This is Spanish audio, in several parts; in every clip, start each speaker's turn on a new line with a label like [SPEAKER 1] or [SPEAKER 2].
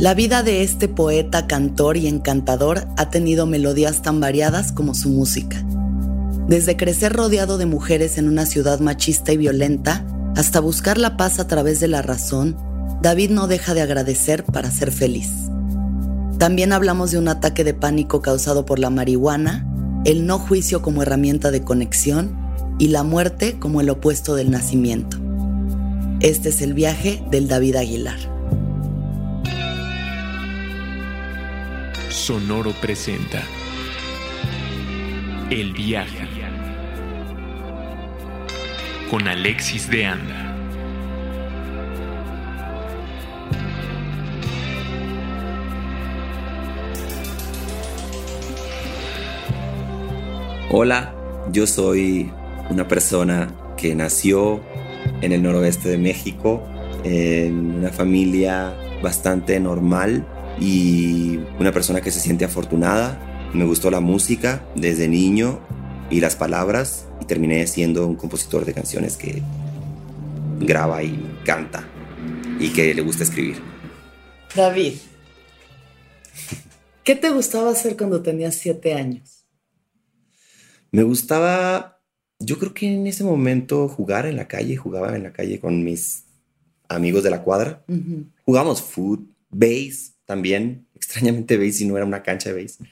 [SPEAKER 1] La vida de este poeta, cantor y encantador ha tenido melodías tan variadas como su música. Desde crecer rodeado de mujeres en una ciudad machista y violenta, hasta buscar la paz a través de la razón, David no deja de agradecer para ser feliz. También hablamos de un ataque de pánico causado por la marihuana, el no juicio como herramienta de conexión y la muerte como el opuesto del nacimiento. Este es el viaje del David Aguilar.
[SPEAKER 2] Sonoro presenta El viaje con Alexis de Anda.
[SPEAKER 3] Hola, yo soy una persona que nació en el noroeste de México, en una familia bastante normal y una persona que se siente afortunada. Me gustó la música desde niño y las palabras y terminé siendo un compositor de canciones que graba y canta y que le gusta escribir.
[SPEAKER 1] David, ¿qué te gustaba hacer cuando tenías siete años?
[SPEAKER 3] Me gustaba, yo creo que en ese momento jugar en la calle, jugaba en la calle con mis amigos de la cuadra. Jugamos foot, base, también, extrañamente base y no era una cancha de base.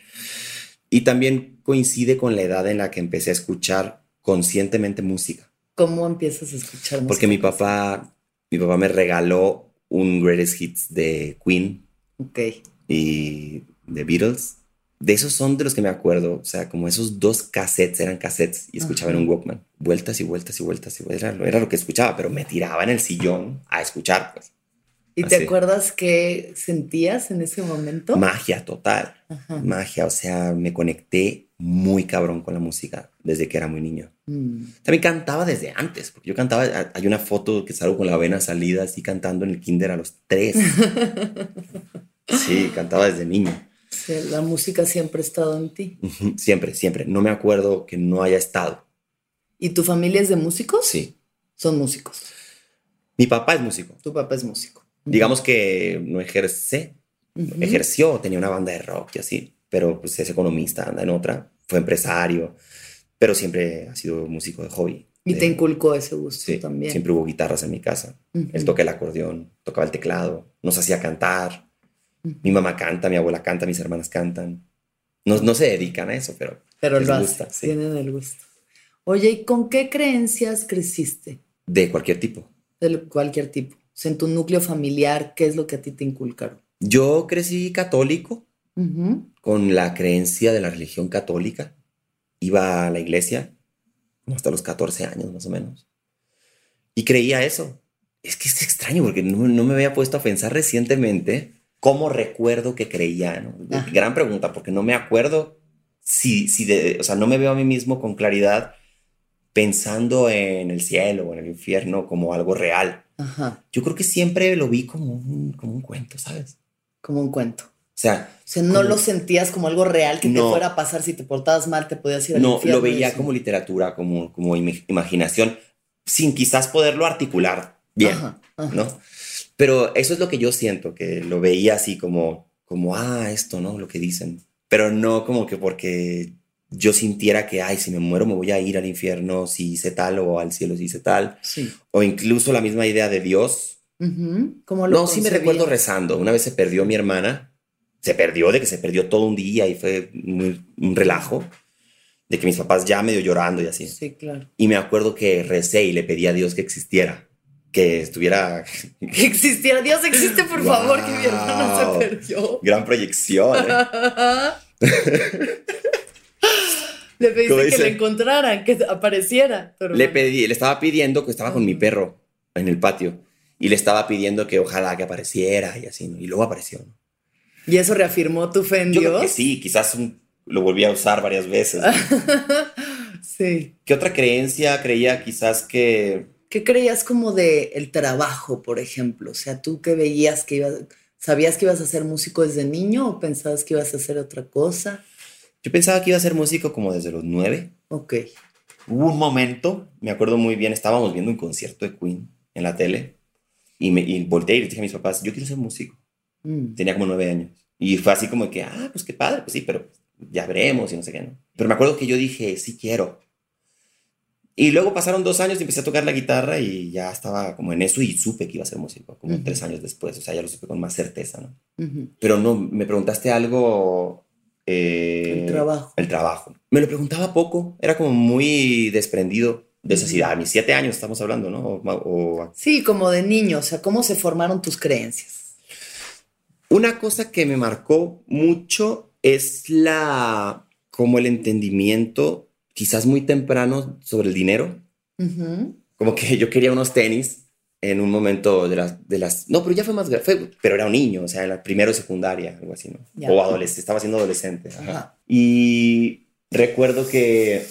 [SPEAKER 3] Y también coincide con la edad en la que empecé a escuchar conscientemente música.
[SPEAKER 1] ¿Cómo empiezas a escuchar música?
[SPEAKER 3] Porque mi papá, mi papá me regaló un Greatest Hits de Queen.
[SPEAKER 1] Ok.
[SPEAKER 3] Y de Beatles. De esos son de los que me acuerdo. O sea, como esos dos cassettes eran cassettes y escuchaba en un Walkman. Vueltas y vueltas y vueltas y vueltas. Era, era, lo que escuchaba, pero me tiraba en el sillón a escuchar, pues.
[SPEAKER 1] ¿Y te acuerdas qué sentías en ese momento?
[SPEAKER 3] Magia total, magia, o sea, me conecté muy cabrón con la música desde que era muy niño. Mm. También cantaba desde antes, porque yo cantaba, hay una foto que salgo con la vena salida así cantando en el kinder a los tres. sí, cantaba desde niño.
[SPEAKER 1] Sí, la música siempre ha estado en ti.
[SPEAKER 3] Siempre, siempre. No me acuerdo que no haya estado.
[SPEAKER 1] ¿Y tu familia es de músicos?
[SPEAKER 3] Sí.
[SPEAKER 1] Son músicos.
[SPEAKER 3] Mi papá es músico.
[SPEAKER 1] Tu papá es músico
[SPEAKER 3] digamos que no ejerce, ejerció, tenía una banda de rock y así, pero pues es economista, anda en otra, fue empresario, pero siempre ha sido músico de hobby.
[SPEAKER 1] Y te inculcó ese gusto sí, también.
[SPEAKER 3] Siempre hubo guitarras en mi casa. Él toca el acordeón, tocaba el teclado, nos hacía cantar. Mi mamá canta, mi abuela canta, mis hermanas cantan. No, no se dedican a eso, pero,
[SPEAKER 1] pero les gusta. Tienen el gusto. Oye, ¿y con qué creencias creciste?
[SPEAKER 3] De cualquier tipo.
[SPEAKER 1] De cualquier tipo en tu núcleo familiar, ¿qué es lo que a ti te inculcaron?
[SPEAKER 3] Yo crecí católico, con la creencia de la religión católica. Iba a la iglesia hasta los 14 años más o menos. Y creía eso. Es que es extraño porque no, me había puesto a pensar recientemente cómo recuerdo que creía. ¿no? Gran pregunta, porque no me acuerdo si, si de, o sea, no me veo a mí mismo con claridad pensando en el cielo o en el infierno como algo real. Yo creo que siempre lo vi como un, como un cuento, ¿sabes?
[SPEAKER 1] Como un cuento.
[SPEAKER 3] O sea,
[SPEAKER 1] o sea no lo sentías como algo real que te fuera a pasar si te portabas mal, te podías ir al
[SPEAKER 3] No, lo veía como literatura, como, como imaginación, sin quizás poderlo articular bien, ¿no? Pero eso es lo que yo siento, que lo veía así como, como, ah, esto, ¿no? Lo que dicen. Pero no como que porque yo sintiera que, ay, si me muero me voy a ir al infierno si hice tal o al cielo si hice tal.
[SPEAKER 1] Sí.
[SPEAKER 3] O incluso la misma idea de Dios.
[SPEAKER 1] ¿Cómo
[SPEAKER 3] lo no, sí me recuerdo rezando. Una vez se perdió mi hermana. Se perdió de que se perdió todo un día y fue un relajo. De que mis papás ya medio llorando y así.
[SPEAKER 1] Sí, claro.
[SPEAKER 3] Y me acuerdo que recé y le pedí a Dios que existiera. Que estuviera...
[SPEAKER 1] Que existiera. Dios existe, por favor, que mi hermana se perdió.
[SPEAKER 3] Gran proyección. ¿eh?
[SPEAKER 1] Le pediste que le encontraran, que apareciera.
[SPEAKER 3] le pedí, le estaba pidiendo que estaba con mi perro en el patio y le estaba pidiendo que ojalá que apareciera y así, y luego apareció.
[SPEAKER 1] ¿Y eso reafirmó tu fe en
[SPEAKER 3] Yo
[SPEAKER 1] Dios?
[SPEAKER 3] Creo que sí, quizás lo volví a usar varias veces.
[SPEAKER 1] sí.
[SPEAKER 3] ¿Qué otra creencia creía quizás que...
[SPEAKER 1] ¿Qué creías como de el trabajo, por ejemplo? O sea, tú que veías que ibas, ¿sabías que ibas a ser músico desde niño o pensabas que ibas a hacer otra cosa?
[SPEAKER 3] Yo pensaba que iba a ser músico como desde los nueve.
[SPEAKER 1] Ok.
[SPEAKER 3] Hubo un momento, me acuerdo muy bien, estábamos viendo un concierto de Queen en la tele y, me, y volteé y le dije a mis papás, yo quiero ser músico. Mm. Tenía como nueve años. Y fue así como que, ah, pues qué padre, pues sí, pero ya veremos y no sé qué, ¿no? Pero me acuerdo que yo dije, sí quiero. Y luego pasaron dos años y empecé a tocar la guitarra y ya estaba como en eso y supe que iba a ser músico, como tres años después, o sea, ya lo supe con más certeza, ¿no? Pero no, me preguntaste algo...
[SPEAKER 1] Eh, el trabajo.
[SPEAKER 3] El trabajo. Me lo preguntaba poco, era como muy desprendido de esa ciudad. A mis siete años estamos hablando, ¿no?
[SPEAKER 1] Sí, como de niño, o sea, ¿cómo se formaron tus creencias?
[SPEAKER 3] Una cosa que me marcó mucho es la, como el entendimiento, quizás muy temprano, sobre el dinero. Como que yo quería unos tenis en un momento de las, de las, no, pero ya fue más grande, pero era un niño, o sea, en la primero secundaria, algo así, ¿no? O adolescente, estaba siendo adolescente. Y recuerdo que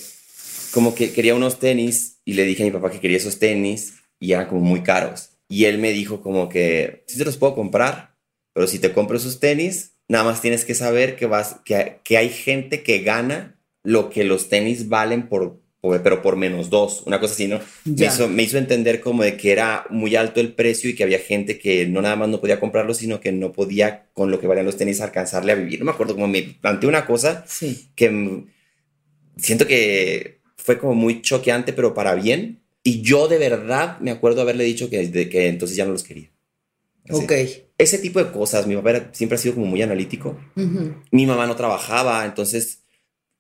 [SPEAKER 3] como que quería unos tenis y le dije a mi papá que quería esos tenis y eran como muy caros. Y él me dijo como que sí te los puedo comprar, pero si te compro esos tenis, nada más tienes que saber que, vas, que, que hay gente que gana lo que los tenis valen por, pero por menos dos, una cosa así, ¿no? Me hizo, me hizo, entender como de que era muy alto el precio y que había gente que no nada más no podía comprarlo, sino que no podía con lo que valían los tenis alcanzarle a vivir. No me acuerdo cómo me planteé una cosa
[SPEAKER 1] sí.
[SPEAKER 3] que siento que fue como muy choqueante, pero para bien. Y yo de verdad me acuerdo haberle dicho que, de, que entonces ya no los quería.
[SPEAKER 1] Ok.
[SPEAKER 3] Ese tipo de cosas, mi papá siempre ha sido como muy analítico. Mi mamá no trabajaba, entonces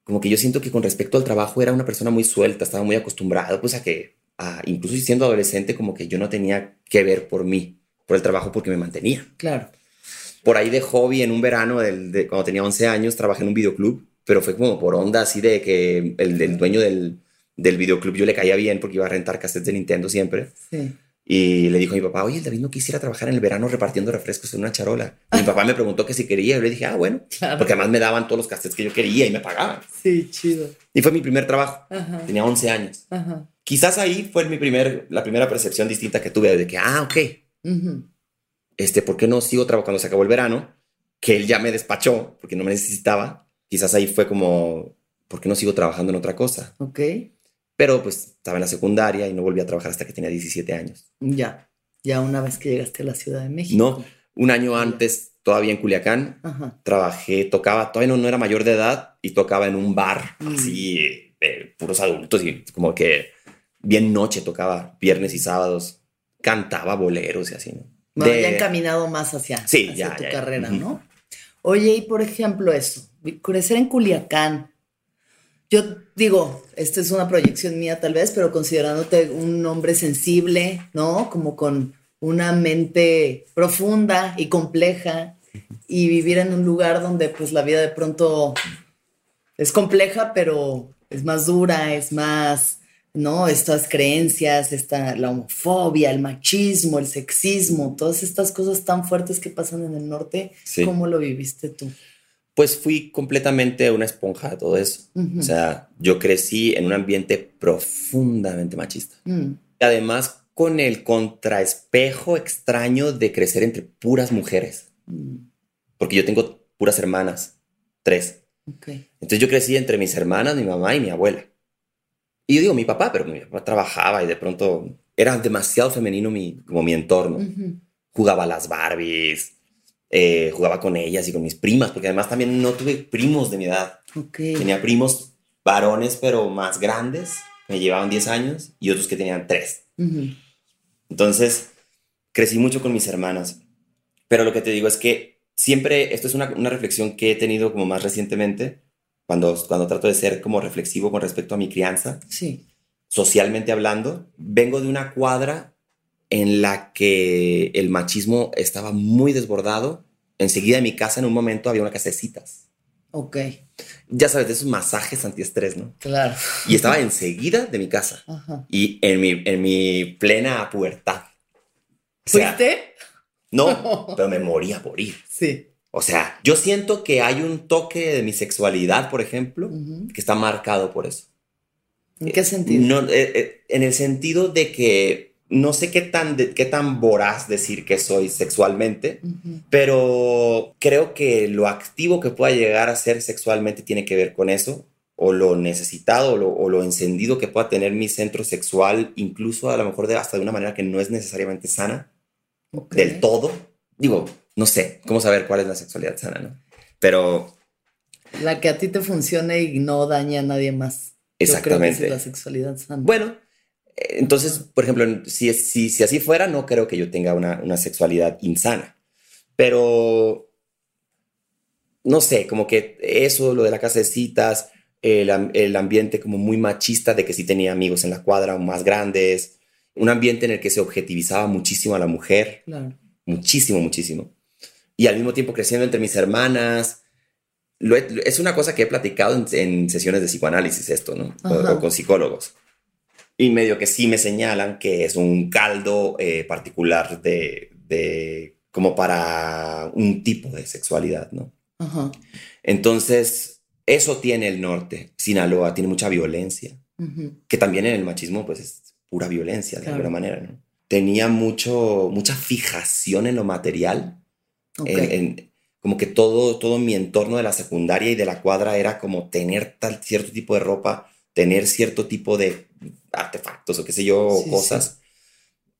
[SPEAKER 3] como que yo siento que con respecto al trabajo era una persona muy suelta, estaba muy acostumbrado pues a que, incluso siendo adolescente, como que yo no tenía que ver por mí, por el trabajo, porque me mantenía.
[SPEAKER 1] Claro.
[SPEAKER 3] Por ahí de hobby, en un verano, de, cuando tenía 11 años, trabajé en un videoclub pero fue como por onda así de que el, dueño del, del, videoclub yo le caía bien porque iba a rentar cassettes de Nintendo siempre.
[SPEAKER 1] Sí.
[SPEAKER 3] Y le dijo a mi papá, oye, el David no quisiera trabajar en el verano repartiendo refrescos en una charola. Y mi papá me preguntó que si quería. Yo le dije, ah, bueno. Porque además me daban todos los cassettes que yo quería y me pagaban.
[SPEAKER 1] Sí, chido.
[SPEAKER 3] Y fue mi primer trabajo. Tenía 11 años.
[SPEAKER 1] Ajá.
[SPEAKER 3] Quizás ahí fue mi primer, la primera percepción distinta que tuve de que, ah, ok. Este, ¿por qué no sigo trabajando cuando se acabó el verano? Que él ya me despachó porque no me necesitaba quizás ahí fue como, ¿por qué no sigo trabajando en otra cosa?
[SPEAKER 1] Ok.
[SPEAKER 3] Pero pues estaba en la secundaria y no volví a trabajar hasta que tenía 17 años.
[SPEAKER 1] Ya, ya una vez que llegaste a la Ciudad de México.
[SPEAKER 3] No, un año antes, todavía en Culiacán, trabajé, tocaba, todavía no, no, era mayor de edad y tocaba en un bar mm. así de puros adultos y como que bien noche tocaba, viernes y sábados, cantaba boleros y así, ¿no?
[SPEAKER 1] Bueno, ya encaminado más hacia,
[SPEAKER 3] sí,
[SPEAKER 1] tu carrera, ¿no? Oye, y por ejemplo eso, crecer en Culiacán. Yo digo, esta es una proyección mía tal vez, pero considerándote un hombre sensible, ¿no? Como con una mente profunda y compleja y vivir en un lugar donde pues la vida de pronto es compleja, pero es más dura, es más, ¿no? Estas creencias, esta, la homofobia, el machismo, el sexismo, todas estas cosas tan fuertes que pasan en el norte, ¿cómo lo viviste tú?
[SPEAKER 3] Pues fui completamente una esponja de todo eso. O sea, yo crecí en un ambiente profundamente machista.
[SPEAKER 1] Mm.
[SPEAKER 3] Además, con el contraespejo extraño de crecer entre puras mujeres.
[SPEAKER 1] Mm.
[SPEAKER 3] Porque yo tengo puras hermanas, tres. Entonces yo crecí entre mis hermanas, mi mamá y mi abuela. Y yo digo mi papá, pero mi papá trabajaba y de pronto era demasiado femenino mi, como mi entorno. Jugaba a las Barbies, eh, jugaba con ellas y con mis primas, porque además también no tuve primos de mi edad. Tenía primos varones, pero más grandes, me llevaban 10 años, y otros que tenían 3. Entonces, crecí mucho con mis hermanas. Pero lo que te digo es que siempre, esto es una, una, reflexión que he tenido como más recientemente, cuando, cuando trato de ser como reflexivo con respecto a mi crianza.
[SPEAKER 1] Sí.
[SPEAKER 3] Socialmente hablando, vengo de una cuadra en la que el machismo estaba muy desbordado. Enseguida en mi casa, en un momento, había una casa de citas.
[SPEAKER 1] Ok.
[SPEAKER 3] Ya sabes, de esos masajes antiestrés, ¿no?
[SPEAKER 1] Claro.
[SPEAKER 3] Y estaba enseguida de mi casa. Y en mi, en mi plena pubertad.
[SPEAKER 1] ¿Fuiste?
[SPEAKER 3] no, pero me moría por ir.
[SPEAKER 1] Sí.
[SPEAKER 3] O sea, yo siento que hay un toque de mi sexualidad, por ejemplo, que está marcado por eso.
[SPEAKER 1] ¿En qué sentido?
[SPEAKER 3] No, eh, eh, en el sentido de que no sé qué tan, qué tan voraz decir que soy sexualmente, pero creo que lo activo que pueda llegar a ser sexualmente tiene que ver con eso, o lo necesitado, o lo, encendido que pueda tener mi centro sexual, incluso a lo mejor de, hasta de una manera que no es necesariamente sana, del todo. Digo, no sé, cómo saber cuál es la sexualidad sana, ¿no? Pero...
[SPEAKER 1] La que a ti te funcione y no daña a nadie más.
[SPEAKER 3] Exactamente.
[SPEAKER 1] la sexualidad sana.
[SPEAKER 3] Bueno, entonces, por ejemplo, si, si, si así fuera, no creo que yo tenga una, una sexualidad insana. Pero, no sé, como que eso, lo de la casa de citas, el, el, ambiente como muy machista de que sí tenía amigos en la cuadra más grandes, un ambiente en el que se objetivizaba muchísimo a la mujer.
[SPEAKER 1] Claro.
[SPEAKER 3] Muchísimo, muchísimo. Y al mismo tiempo creciendo entre mis hermanas. es una cosa que he platicado en, sesiones de psicoanálisis esto, ¿no? O, con psicólogos. Y medio que sí me señalan que es un caldo eh, particular de, de, como para un tipo de sexualidad, ¿no?
[SPEAKER 1] Ajá.
[SPEAKER 3] Entonces, eso tiene el norte. Sinaloa tiene mucha violencia, que también en el machismo, pues es pura violencia de alguna manera, ¿no? Tenía mucho, mucha fijación en lo material como que todo, todo mi entorno de la secundaria y de la cuadra era como tener tal cierto tipo de ropa, tener cierto tipo de artefactos o qué sé yo, cosas,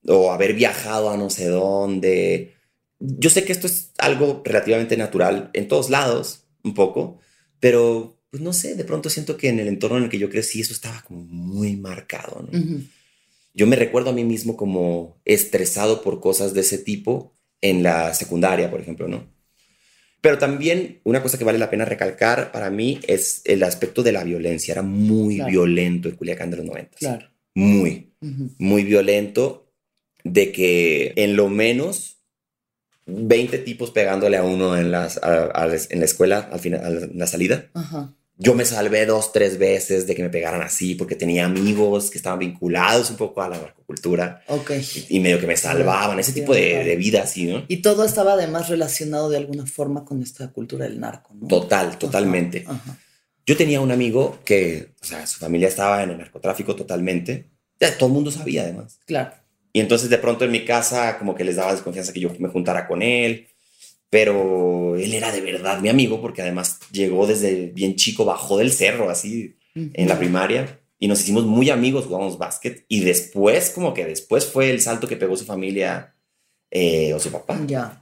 [SPEAKER 3] o haber viajado a no sé dónde. Yo sé que esto es algo relativamente natural en todos lados, un poco, pero pues no sé, de pronto siento que en el entorno en el que yo crecí eso estaba como muy marcado. Yo me recuerdo a mí mismo como estresado por cosas de ese tipo en la secundaria, por ejemplo, ¿no? Pero también una cosa que vale la pena recalcar para mí es el aspecto de la violencia. Era muy violento el Culiacán de los 90.
[SPEAKER 1] Claro.
[SPEAKER 3] Muy, muy violento de que en lo menos 20 tipos pegándole a uno en, las, en la escuela al final, en la salida.
[SPEAKER 1] Ajá
[SPEAKER 3] yo me salvé dos, tres veces de que me pegaran así porque tenía amigos que estaban vinculados un poco a la narcocultura.
[SPEAKER 1] Ok.
[SPEAKER 3] Y, medio que me salvaban, ese tipo de, vida así, ¿no?
[SPEAKER 1] Y todo estaba además relacionado de alguna forma con esta cultura del narco, ¿no?
[SPEAKER 3] Total, totalmente. Yo tenía un amigo que, o sea, su familia estaba en el narcotráfico totalmente. Ya, todo el mundo sabía además.
[SPEAKER 1] Claro.
[SPEAKER 3] Y entonces de pronto en mi casa como que les daba desconfianza que yo me juntara con él pero él era de verdad mi amigo porque además llegó desde bien chico, bajó del cerro así en la primaria y nos hicimos muy amigos, jugamos básquet y después como que después fue el salto que pegó su familia eh, o su papá.
[SPEAKER 1] Ya.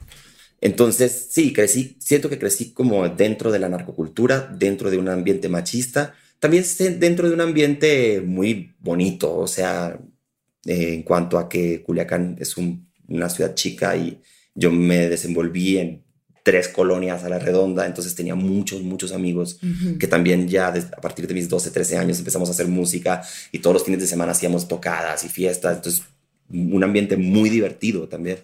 [SPEAKER 3] Entonces, sí, crecí, siento que crecí como dentro de la narcocultura, dentro de un ambiente machista, también dentro de un ambiente muy bonito, o sea, eh, en cuanto a que Culiacán es una ciudad chica y yo me desenvolví en tres colonias a la redonda, entonces tenía muchos, muchos amigos que también ya a partir de mis 12, 13 años empezamos a hacer música y todos los fines de semana hacíamos tocadas y fiestas, entonces un ambiente muy divertido también.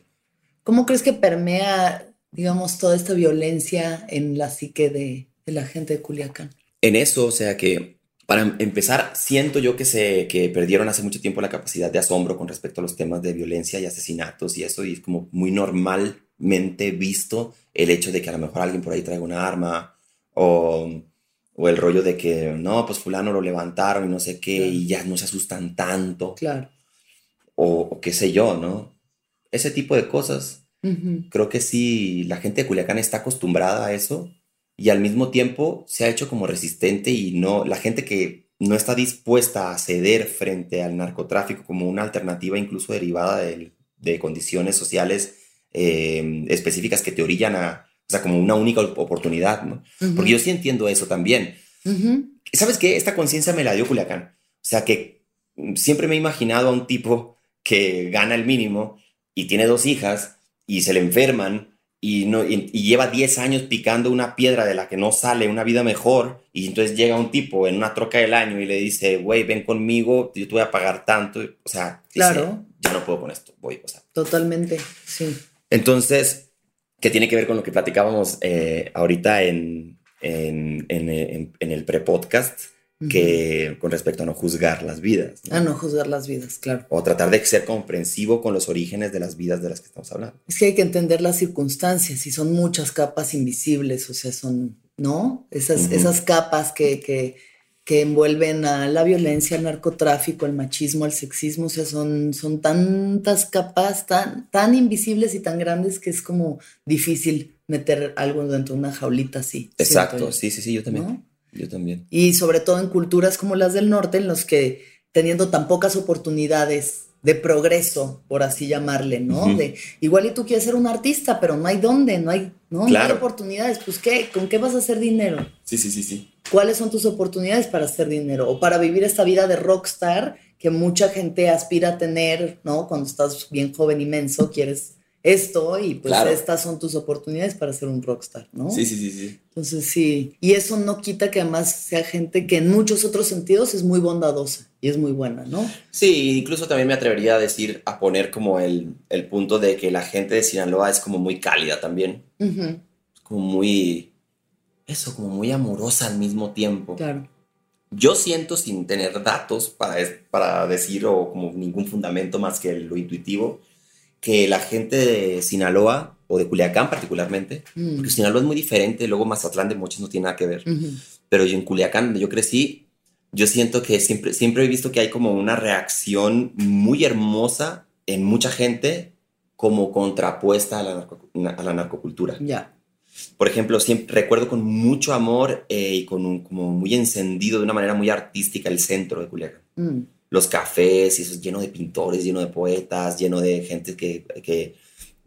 [SPEAKER 1] ¿Cómo crees que permea, digamos, toda esta violencia en la psique de, de la gente de Culiacán?
[SPEAKER 3] En eso, o sea que para empezar, siento yo que se que perdieron hace mucho tiempo la capacidad de asombro con respecto a los temas de violencia y asesinatos y eso, y es como muy normalmente visto el hecho de que a lo mejor alguien por ahí traiga una arma o, o el rollo de que no, pues fulano lo levantaron y no sé qué, y ya no se asustan tanto.
[SPEAKER 1] Claro.
[SPEAKER 3] O, qué sé yo, ¿no? Ese tipo de cosas. Creo que sí, la gente de Culiacán está acostumbrada a eso y al mismo tiempo se ha hecho como resistente y no, la gente que no está dispuesta a ceder frente al narcotráfico como una alternativa incluso derivada de, de condiciones sociales eh, específicas que te orillan a, o sea, como una única oportunidad, ¿no? Porque yo sí entiendo eso también. ¿Sabes qué? Esta conciencia me la dio Culiacán. O sea, que siempre me he imaginado a un tipo que gana el mínimo y tiene dos hijas y se le enferman y, no, y, lleva 10 años picando una piedra de la que no sale una vida mejor y entonces llega un tipo en una troca del año y le dice, güey, ven conmigo, yo te voy a pagar tanto. O sea,
[SPEAKER 1] claro.
[SPEAKER 3] ya no puedo con esto, voy, o sea.
[SPEAKER 1] Totalmente, sí.
[SPEAKER 3] Entonces, ¿qué tiene que ver con lo que platicábamos eh, ahorita en, en, en, en el pre-podcast? Que con respecto a no juzgar las vidas.
[SPEAKER 1] A no juzgar las vidas, claro.
[SPEAKER 3] O tratar de ser comprensivo con los orígenes de las vidas de las que estamos hablando.
[SPEAKER 1] Es que hay que entender las circunstancias y son muchas capas invisibles, o sea, son, ¿no? Esas, esas capas que, que, que, envuelven a la violencia, al narcotráfico, al machismo, al sexismo, o sea, son, son tantas capas tan, tan invisibles y tan grandes que es como difícil meter algo dentro de una jaulita así.
[SPEAKER 3] Exacto, sí, sí, sí, yo también. Yo también.
[SPEAKER 1] Y sobre todo en culturas como las del norte, en los que teniendo tan pocas oportunidades de progreso, por así llamarle, ¿no? De igual y tú quieres ser un artista, pero no hay dónde, no hay, ¿no? no hay oportunidades. Pues qué, ¿con qué vas a hacer dinero?
[SPEAKER 3] Sí, sí, sí, sí.
[SPEAKER 1] ¿Cuáles son tus oportunidades para hacer dinero o para vivir esta vida de rockstar que mucha gente aspira a tener, ¿no? Cuando estás bien joven, inmenso, quieres esto y pues estas son tus oportunidades para ser un rockstar, ¿no?
[SPEAKER 3] Sí, sí, sí, sí.
[SPEAKER 1] Entonces sí, y eso no quita que además sea gente que en muchos otros sentidos es muy bondadosa y es muy buena, ¿no?
[SPEAKER 3] Sí, incluso también me atrevería a decir, a poner como el, el punto de que la gente de Sinaloa es como muy cálida también, como muy, eso, como muy amorosa al mismo tiempo.
[SPEAKER 1] Claro.
[SPEAKER 3] Yo siento sin tener datos para, para decir o como ningún fundamento más que lo intuitivo, que la gente de Sinaloa o de Culiacán particularmente, mm. porque Sinaloa es muy diferente, luego Mazatlán de muchos no tiene nada que ver, pero yo en Culiacán, donde yo crecí, yo siento que siempre, siempre he visto que hay como una reacción muy hermosa en mucha gente como contrapuesta a la, a la narcocultura.
[SPEAKER 1] Ya.
[SPEAKER 3] Por ejemplo, siempre recuerdo con mucho amor eh, y con un, como muy encendido de una manera muy artística el centro de Culiacán. Mm los cafés, y eso es lleno de pintores, lleno de poetas, lleno de gente que, que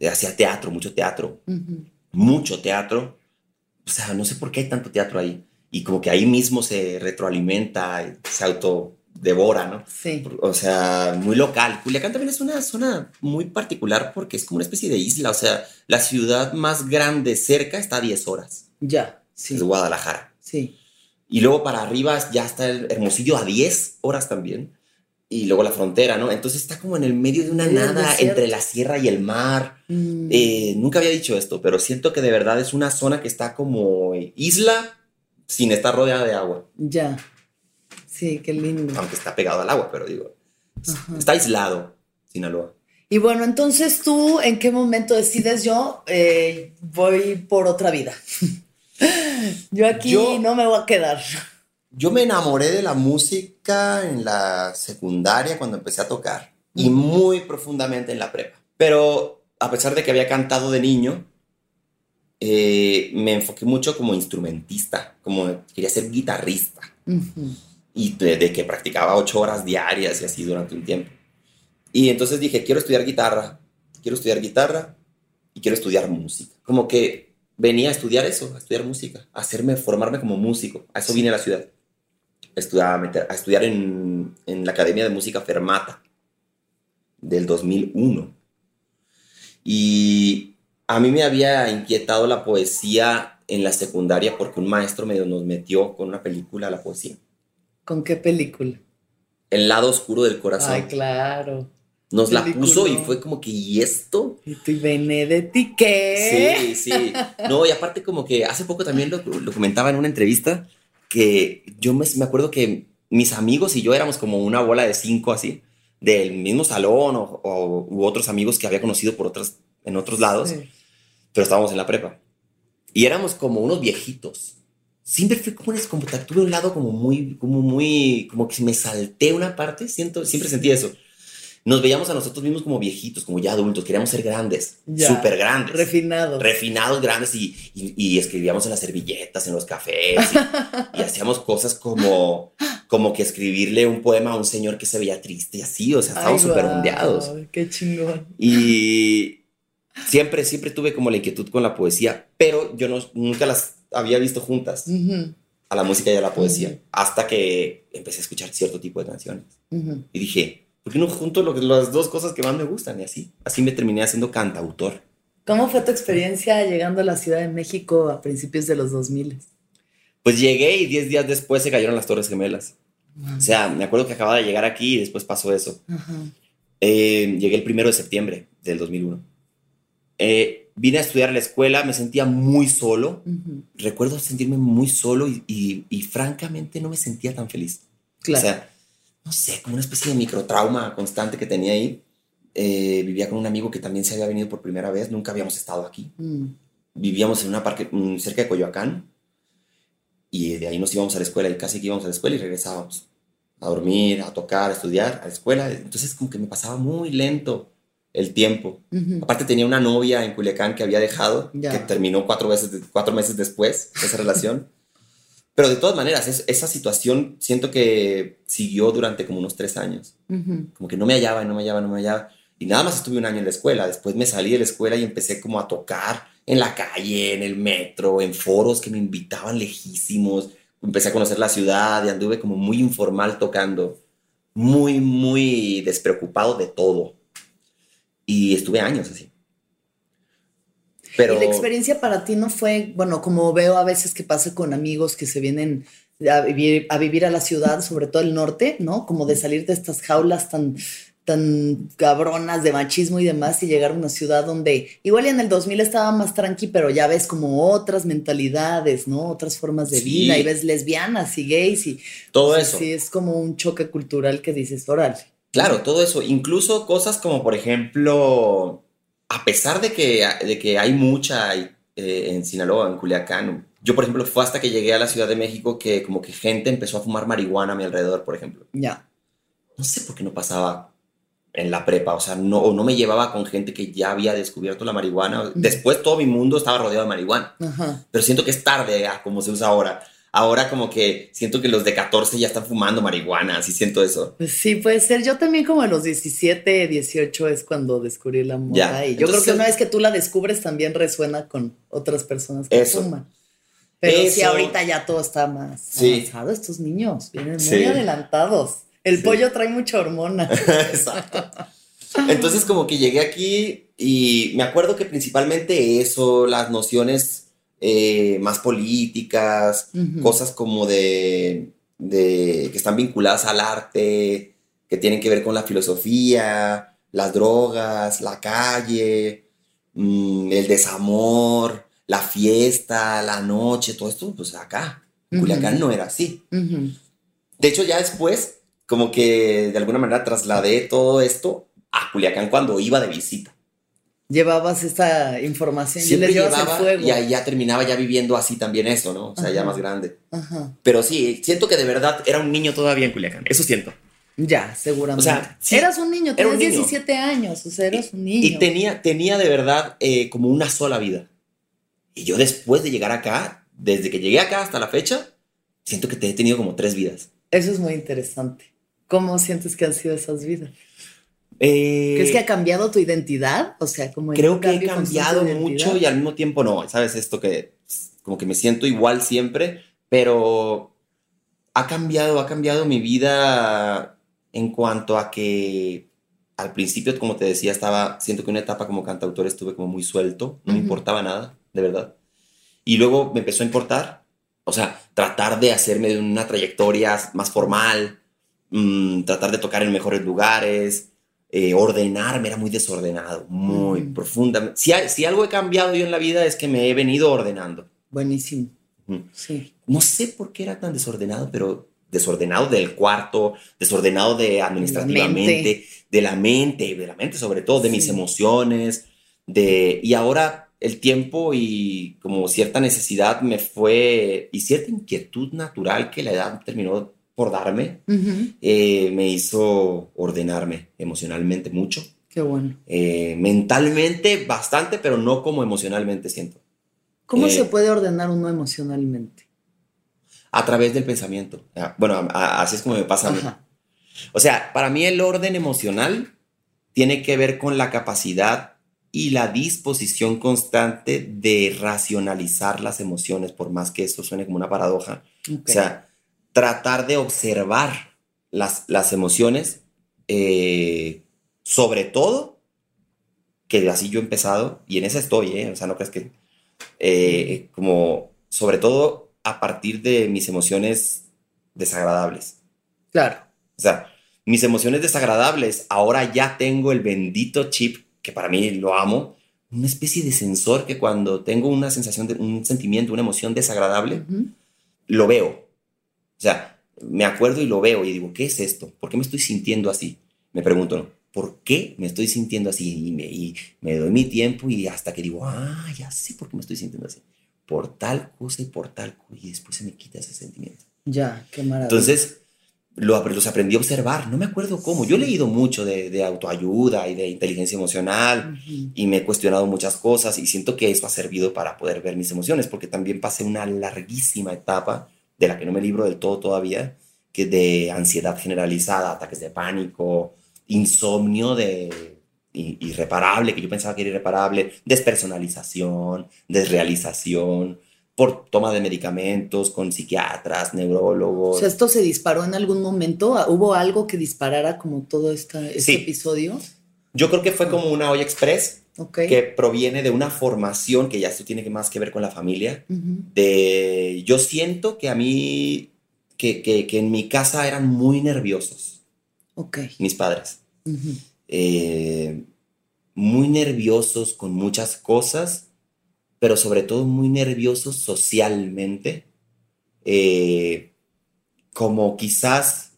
[SPEAKER 3] hacía teatro, mucho teatro, mucho teatro. O sea, no sé por qué hay tanto teatro ahí. Y como que ahí mismo se retroalimenta, se autodevora, ¿no?
[SPEAKER 1] Sí.
[SPEAKER 3] O sea, muy local. Culiacán también es una zona muy particular porque es como una especie de isla. O sea, la ciudad más grande cerca está a 10 horas.
[SPEAKER 1] Ya, sí.
[SPEAKER 3] Es Guadalajara.
[SPEAKER 1] Sí.
[SPEAKER 3] Y luego para arriba ya está el Hermosillo a 10 horas también y luego la frontera, ¿no? Entonces está como en el medio de una nada entre la sierra y el mar. Mm. Eh, nunca había dicho esto, pero siento que de verdad es una zona que está como isla sin estar rodeada de agua.
[SPEAKER 1] Ya. Sí, qué lindo.
[SPEAKER 3] Aunque está pegado al agua, pero digo, está aislado Sinaloa.
[SPEAKER 1] Y bueno, entonces tú, ¿en qué momento decides yo eh, voy por otra vida? yo aquí no me voy a quedar.
[SPEAKER 3] Yo me enamoré de la música en la secundaria cuando empecé a tocar y muy profundamente en la prepa. Pero a pesar de que había cantado de niño, eh, me enfoqué mucho como instrumentista, como quería ser guitarrista. Y de, que practicaba ocho horas diarias y así durante un tiempo. Y entonces dije, quiero estudiar guitarra, quiero estudiar guitarra y quiero estudiar música. Como que venía a estudiar eso, a estudiar música, a hacerme, formarme como músico. A eso vine a la ciudad a, meter, a estudiar en, en, la Academia de Música Fermata del 2001. Y a mí me había inquietado la poesía en la secundaria porque un maestro medio nos metió con una película a la poesía.
[SPEAKER 1] ¿Con qué película?
[SPEAKER 3] El lado oscuro del corazón.
[SPEAKER 1] Ay, claro.
[SPEAKER 3] Nos la puso y fue como que, ¿y esto?
[SPEAKER 1] ¿Y tú, Benedetti, qué?
[SPEAKER 3] Sí, sí. No, y aparte como que hace poco también lo, lo comentaba en una entrevista, que yo me, me, acuerdo que mis amigos y yo éramos como una bola de cinco así, del mismo salón o, u otros amigos que había conocido por otras, en otros lados, pero estábamos en la prepa. Y éramos como unos viejitos. Siempre fue como, como tuve un lado como muy, como muy, como que me salté una parte, siento, siempre sentí eso nos veíamos a nosotros mismos como viejitos, como ya adultos, queríamos ser grandes, súper grandes.
[SPEAKER 1] Refinados.
[SPEAKER 3] Refinados, grandes, y, y, escribíamos en las servilletas, en los cafés, y, hacíamos cosas como, como que escribirle un poema a un señor que se veía triste y así, o sea, estábamos súper ondeados.
[SPEAKER 1] Qué chingón.
[SPEAKER 3] Y siempre, siempre tuve como la inquietud con la poesía, pero yo no, nunca las había visto juntas. A la música y a la poesía, hasta que empecé a escuchar cierto tipo de canciones. Y dije, ¿por qué no junto lo, las dos cosas que más me gustan? Y así, así me terminé haciendo cantautor.
[SPEAKER 1] ¿Cómo fue tu experiencia llegando a la Ciudad de México a principios de los 2000?
[SPEAKER 3] Pues llegué y 10 días después se cayeron las Torres Gemelas. O sea, me acuerdo que acababa de llegar aquí y después pasó eso. Eh, llegué el primero de septiembre del 2001. Eh, vine a estudiar a la escuela, me sentía muy solo. Recuerdo sentirme muy solo y, y, francamente no me sentía tan feliz.
[SPEAKER 1] Claro.
[SPEAKER 3] O sea, no sé, como una especie de microtrauma constante que tenía ahí. Eh, vivía con un amigo que también se había venido por primera vez, nunca habíamos estado aquí. Mm. Vivíamos en una parque mm, cerca de Coyoacán y de ahí nos íbamos a la escuela y casi que íbamos a la escuela y regresábamos a dormir, a tocar, a estudiar, a la escuela. Entonces como que me pasaba muy lento el tiempo. Aparte tenía una novia en Culiacán que había dejado, que terminó cuatro, veces, cuatro meses después esa relación. Pero de todas maneras, esa situación siento que siguió durante como unos tres años. Como que no me hallaba no me hallaba, no me hallaba. Y nada más estuve un año en la escuela. Después me salí de la escuela y empecé como a tocar en la calle, en el metro, en foros que me invitaban lejísimos. Empecé a conocer la ciudad y anduve como muy informal tocando. Muy, muy despreocupado de todo. Y estuve años así.
[SPEAKER 1] Pero... Y la experiencia para ti no fue, bueno, como veo a veces que pasa con amigos que se vienen a vivir, a vivir a la ciudad, sobre todo el norte, ¿no? Como de salir de estas jaulas tan, tan cabronas de machismo y demás y llegar a una ciudad donde igual en el 2000 estaba más tranqui, pero ya ves como otras mentalidades, ¿no? Otras formas de vida y ves lesbianas y gays y
[SPEAKER 3] todo eso.
[SPEAKER 1] Sí, es como un choque cultural que dices, órale.
[SPEAKER 3] Claro, todo eso, incluso cosas como por ejemplo a pesar de que, de que hay mucha eh, en Sinaloa, en Culiacán, yo, por ejemplo, fue hasta que llegué a la Ciudad de México que como que gente empezó a fumar marihuana a mi alrededor, por ejemplo.
[SPEAKER 1] Ya.
[SPEAKER 3] No sé por qué no pasaba en la prepa, o sea, no, o no me llevaba con gente que ya había descubierto la marihuana. Después todo mi mundo estaba rodeado de marihuana. Pero siento que es tarde a como se usa ahora ahora como que siento que los de 14 ya están fumando marihuana, así siento eso.
[SPEAKER 1] Pues sí, puede ser. Yo también como a los 17, 18 es cuando descubrí la moda. Y yo creo que una vez que tú la descubres también resuena con otras personas que fuman. Pero sí, ahorita ya todo está más avanzado. Estos niños vienen muy adelantados. El pollo trae mucha hormona.
[SPEAKER 3] Exacto. Entonces como que llegué aquí y me acuerdo que principalmente eso, las nociones eh, más políticas, cosas como de, que están vinculadas al arte, que tienen que ver con la filosofía, las drogas, la calle, mm, el desamor, la fiesta, la noche, todo esto, pues acá. Culiacán no era así. De hecho, ya después, como que de alguna manera trasladé todo esto a Culiacán cuando iba de visita
[SPEAKER 1] llevabas esta información
[SPEAKER 3] y les llevaba, fuego. Y ahí ya terminaba ya viviendo así también eso, ¿no? O sea, ya más grande. Pero sí, siento que de verdad era un niño todavía en Culiacán. Eso siento.
[SPEAKER 1] Ya, seguramente. O sea, eras un niño, tenías 17 años, o sea, eras un niño.
[SPEAKER 3] Y tenía, tenía de verdad eh, como una sola vida. Y yo después de llegar acá, desde que llegué acá hasta la fecha, siento que te he tenido como tres vidas.
[SPEAKER 1] Eso es muy interesante. ¿Cómo sientes que han sido esas vidas? ¿Crees que ha cambiado tu identidad? O sea, como
[SPEAKER 3] creo que he cambiado mucho y al mismo tiempo no. ¿Sabes? Esto que como que me siento igual siempre, pero ha cambiado, ha cambiado mi vida en cuanto a que al principio, como te decía, estaba, siento que una etapa como cantautor estuve como muy suelto, no me importaba nada, de verdad. Y luego me empezó a importar, o sea, tratar de hacerme de una trayectoria más formal, mm, tratar de tocar en mejores lugares, eh, ordenarme, era muy desordenado, muy mm. profundamente. Si, si algo he cambiado yo en la vida es que me he venido ordenando.
[SPEAKER 1] Buenísimo. Sí.
[SPEAKER 3] No sé por qué era tan desordenado, pero desordenado del cuarto, desordenado de administrativamente, de la mente, de la mente, sobre todo, de mis emociones, de y ahora el tiempo y como cierta necesidad me fue y cierta inquietud natural que la edad terminó por darme, eh, me hizo ordenarme emocionalmente mucho.
[SPEAKER 1] Qué bueno.
[SPEAKER 3] Eh, mentalmente bastante, pero no como emocionalmente siento.
[SPEAKER 1] ¿Cómo se eh, puede ordenar uno emocionalmente?
[SPEAKER 3] A través del pensamiento. Bueno, así es como me pasa a mí. O sea, para mí el orden emocional tiene que ver con la capacidad y la disposición constante de racionalizar las emociones, por más que esto suene como una paradoja. O sea, tratar de observar las, las emociones, eh, sobre todo, que así yo he empezado, y en esa estoy, ¿eh? o sea, no crees que, eh, como, sobre todo a partir de mis emociones desagradables.
[SPEAKER 1] Claro.
[SPEAKER 3] O sea, mis emociones desagradables, ahora ya tengo el bendito chip, que para mí lo amo, una especie de sensor que cuando tengo una sensación, de, un sentimiento, una emoción desagradable, lo veo o sea, me acuerdo y lo veo y digo, ¿qué es esto? ¿Por qué me estoy sintiendo así? Me pregunto, ¿por qué me estoy sintiendo así? Y me, doy mi tiempo y hasta que digo, ah, ya sé por qué me estoy sintiendo así. Por tal cosa y por tal cosa. Y después se me quita ese sentimiento.
[SPEAKER 1] Ya, qué maravilla.
[SPEAKER 3] Entonces, lo, los aprendí a observar. No me acuerdo cómo. Yo he leído mucho de, autoayuda y de inteligencia emocional y me he cuestionado muchas cosas y siento que eso ha servido para poder ver mis emociones porque también pasé una larguísima etapa de la que no me libro del todo todavía, que de ansiedad generalizada, ataques de pánico, insomnio de irreparable, que yo pensaba que era irreparable, despersonalización, desrealización, por toma de medicamentos con psiquiatras, neurólogos.
[SPEAKER 1] O sea, ¿esto se disparó en algún momento? ¿Hubo algo que disparara como todo este episodio?
[SPEAKER 3] Yo creo que fue como una olla express que proviene de una formación que ya esto tiene más que ver con la familia. de, yo siento que a mí, que, que, que, en mi casa eran muy nerviosos. Mis padres. Eh, muy nerviosos con muchas cosas, pero sobre todo muy nerviosos socialmente. Eh, como quizás,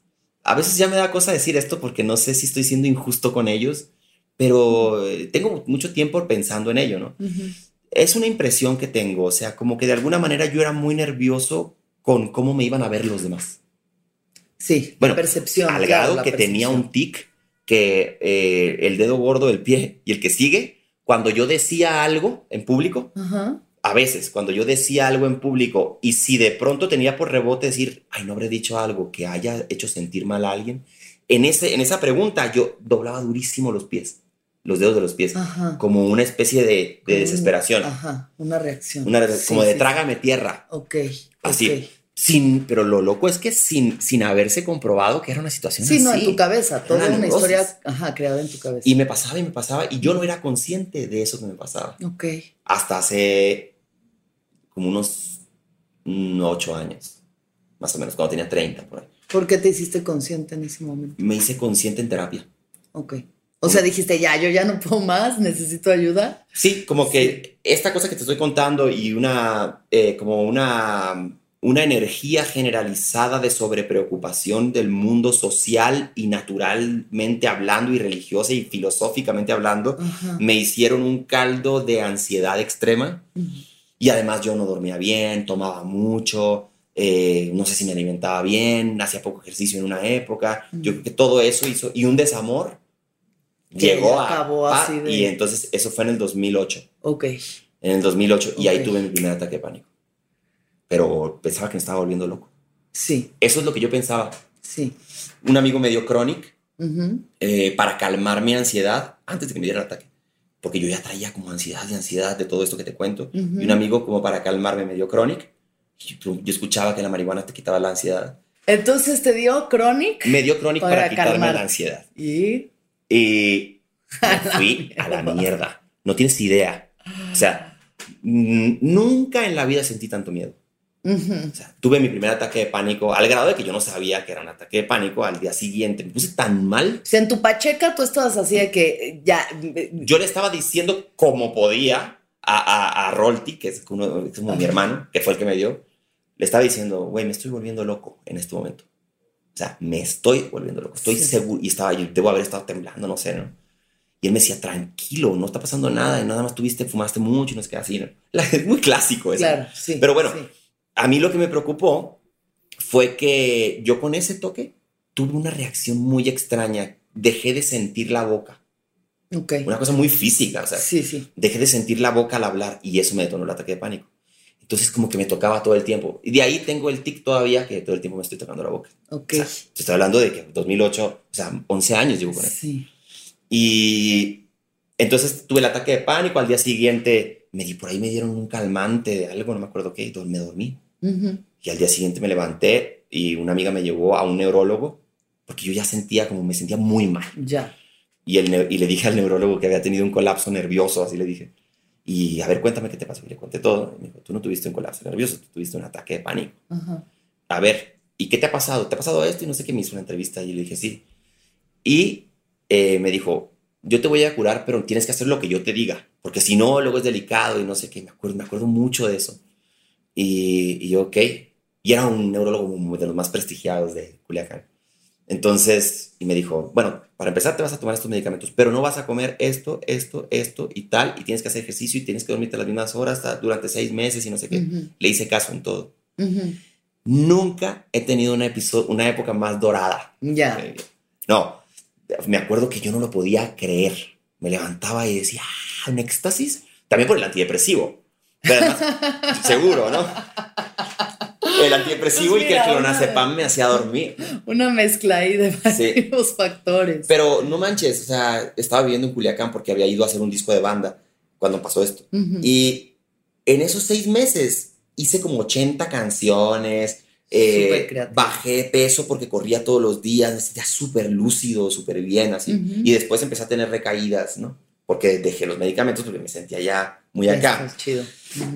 [SPEAKER 3] a veces ya me da cosa decir esto porque no sé si estoy siendo injusto con ellos, pero eh, tengo mucho tiempo pensando en ello, ¿no? Es una impresión que tengo, o sea, como que de alguna manera yo era muy nervioso con cómo me iban a ver los demás.
[SPEAKER 1] Sí, bueno, percepción.
[SPEAKER 3] Al grado que tenía un tic que eh, el dedo gordo del pie y el que sigue, cuando yo decía algo en público, a veces cuando yo decía algo en público y si de pronto tenía por rebote decir, ay, no habré dicho algo que haya hecho sentir mal a alguien, en, ese, en esa pregunta yo doblaba durísimo los pies los dedos de los pies, como una especie de, desesperación.
[SPEAKER 1] Ajá, una reacción.
[SPEAKER 3] Una, como de trágame tierra.
[SPEAKER 1] Ok.
[SPEAKER 3] Así. Sin, pero lo loco es que sin, sin haberse comprobado que era una situación
[SPEAKER 1] así. Sí, no, en tu cabeza, toda una historia ajá, creada en tu cabeza.
[SPEAKER 3] Y me pasaba y me pasaba, y yo no era consciente de eso que me pasaba.
[SPEAKER 1] Ok.
[SPEAKER 3] Hasta hace como unos ocho años, más o menos, cuando tenía 30 por ahí.
[SPEAKER 1] ¿Por qué te hiciste consciente en ese momento?
[SPEAKER 3] Me hice consciente en terapia.
[SPEAKER 1] Ok. O sea, dijiste, ya, yo ya no puedo más, necesito ayuda.
[SPEAKER 3] Sí, como que esta cosa que te estoy contando y una, eh, como una, una energía generalizada de sobrepreocupación del mundo social y naturalmente hablando y religiosa y filosóficamente hablando, me hicieron un caldo de ansiedad extrema. Y además yo no dormía bien, tomaba mucho, eh, no sé si me alimentaba bien, hacía poco ejercicio en una época. Yo creo que todo eso hizo, y un desamor llegó a... así Y entonces eso fue en el 2008.
[SPEAKER 1] Ok.
[SPEAKER 3] En el 2008 y ahí tuve mi primer ataque de pánico. Pero pensaba que me estaba volviendo loco.
[SPEAKER 1] Sí.
[SPEAKER 3] Eso es lo que yo pensaba.
[SPEAKER 1] Sí.
[SPEAKER 3] Un amigo me dio Chronic eh, para calmar mi ansiedad antes de que me diera el ataque. Porque yo ya traía como ansiedad y ansiedad de todo esto que te cuento. Y un amigo como para calmarme me dio Chronic. Yo, yo escuchaba que la marihuana te quitaba la ansiedad.
[SPEAKER 1] Entonces te dio Chronic.
[SPEAKER 3] Me dio Chronic para, quitarme la ansiedad.
[SPEAKER 1] ¿Y?
[SPEAKER 3] Y me fui a la mierda. No tienes idea. O sea, nunca en la vida sentí tanto miedo. o sea, tuve mi primer ataque de pánico al grado de que yo no sabía que era un ataque de pánico al día siguiente. Me puse tan mal.
[SPEAKER 1] O sea, en tu pacheca tú estabas así de que ya.
[SPEAKER 3] Yo le estaba diciendo como podía a, a, Rolti, que es, uno, es como mi hermano, que fue el que me dio. Le estaba diciendo, güey, me estoy volviendo loco en este momento. O sea, me estoy volviendo loco, estoy seguro. Y estaba yo, debo haber estado temblando, no sé, ¿no? Y él me decía, tranquilo, no está pasando nada, y nada más tuviste, fumaste mucho y no es que así, ¿no? Es muy clásico eso.
[SPEAKER 1] Claro, sí.
[SPEAKER 3] Pero bueno, a mí lo que me preocupó fue que yo con ese toque tuve una reacción muy extraña. Dejé de sentir la boca.
[SPEAKER 1] Okay.
[SPEAKER 3] Una cosa muy física, o sea,
[SPEAKER 1] sí, sí.
[SPEAKER 3] dejé de sentir la boca al hablar y eso me detonó el ataque de pánico. Entonces como que me tocaba todo el tiempo. Y de ahí tengo el tic todavía que todo el tiempo me estoy tocando la boca.
[SPEAKER 1] Ok.
[SPEAKER 3] O sea, estoy hablando de que 2008, o sea, 11 años llevo con él.
[SPEAKER 1] Sí.
[SPEAKER 3] Y entonces tuve el ataque de pánico. Al día siguiente me di, por ahí me dieron un calmante de algo, no me acuerdo qué, y me dormí. Y al día siguiente me levanté y una amiga me llevó a un neurólogo porque yo ya sentía como me sentía muy mal.
[SPEAKER 1] Ya.
[SPEAKER 3] Y, el, y le dije al neurólogo que había tenido un colapso nervioso, así le dije. Y a ver, cuéntame qué te pasó. Y le conté todo. me dijo, tú no tuviste un colapso nervioso, tú tuviste un ataque de pánico. A ver, ¿y qué te ha pasado? ¿Te ha pasado esto? Y no sé qué me hizo una entrevista. Y le dije, sí. Y eh, me dijo, yo te voy a curar, pero tienes que hacer lo que yo te diga. Porque si no, luego es delicado y no sé qué. Me acuerdo, me acuerdo mucho de eso. Y, y yo, ok. Y era un neurólogo de los más prestigiados de Culiacán. Entonces, y me dijo, bueno, para empezar te vas a tomar estos medicamentos, pero no vas a comer esto, esto, esto y tal, y tienes que hacer ejercicio y tienes que dormirte las mismas horas durante seis meses y no sé qué. Le hice caso en todo. Nunca he tenido una, una época más dorada.
[SPEAKER 1] Ya.
[SPEAKER 3] No, me acuerdo que yo no lo podía creer. Me levantaba y decía, ah, un éxtasis. También por el antidepresivo. seguro, ¿no? El antidepresivo y que el clonazepam me hacía dormir.
[SPEAKER 1] Una mezcla ahí de varios factores.
[SPEAKER 3] Pero no manches, o sea, estaba viviendo en Culiacán porque había ido a hacer un disco de banda cuando pasó esto. Y en esos seis meses hice como 80 canciones. Eh, bajé peso porque corría todos los días, me sentía súper lúcido, súper bien, así. Y después empecé a tener recaídas, ¿no? Porque dejé los medicamentos porque me sentía ya muy acá. chido.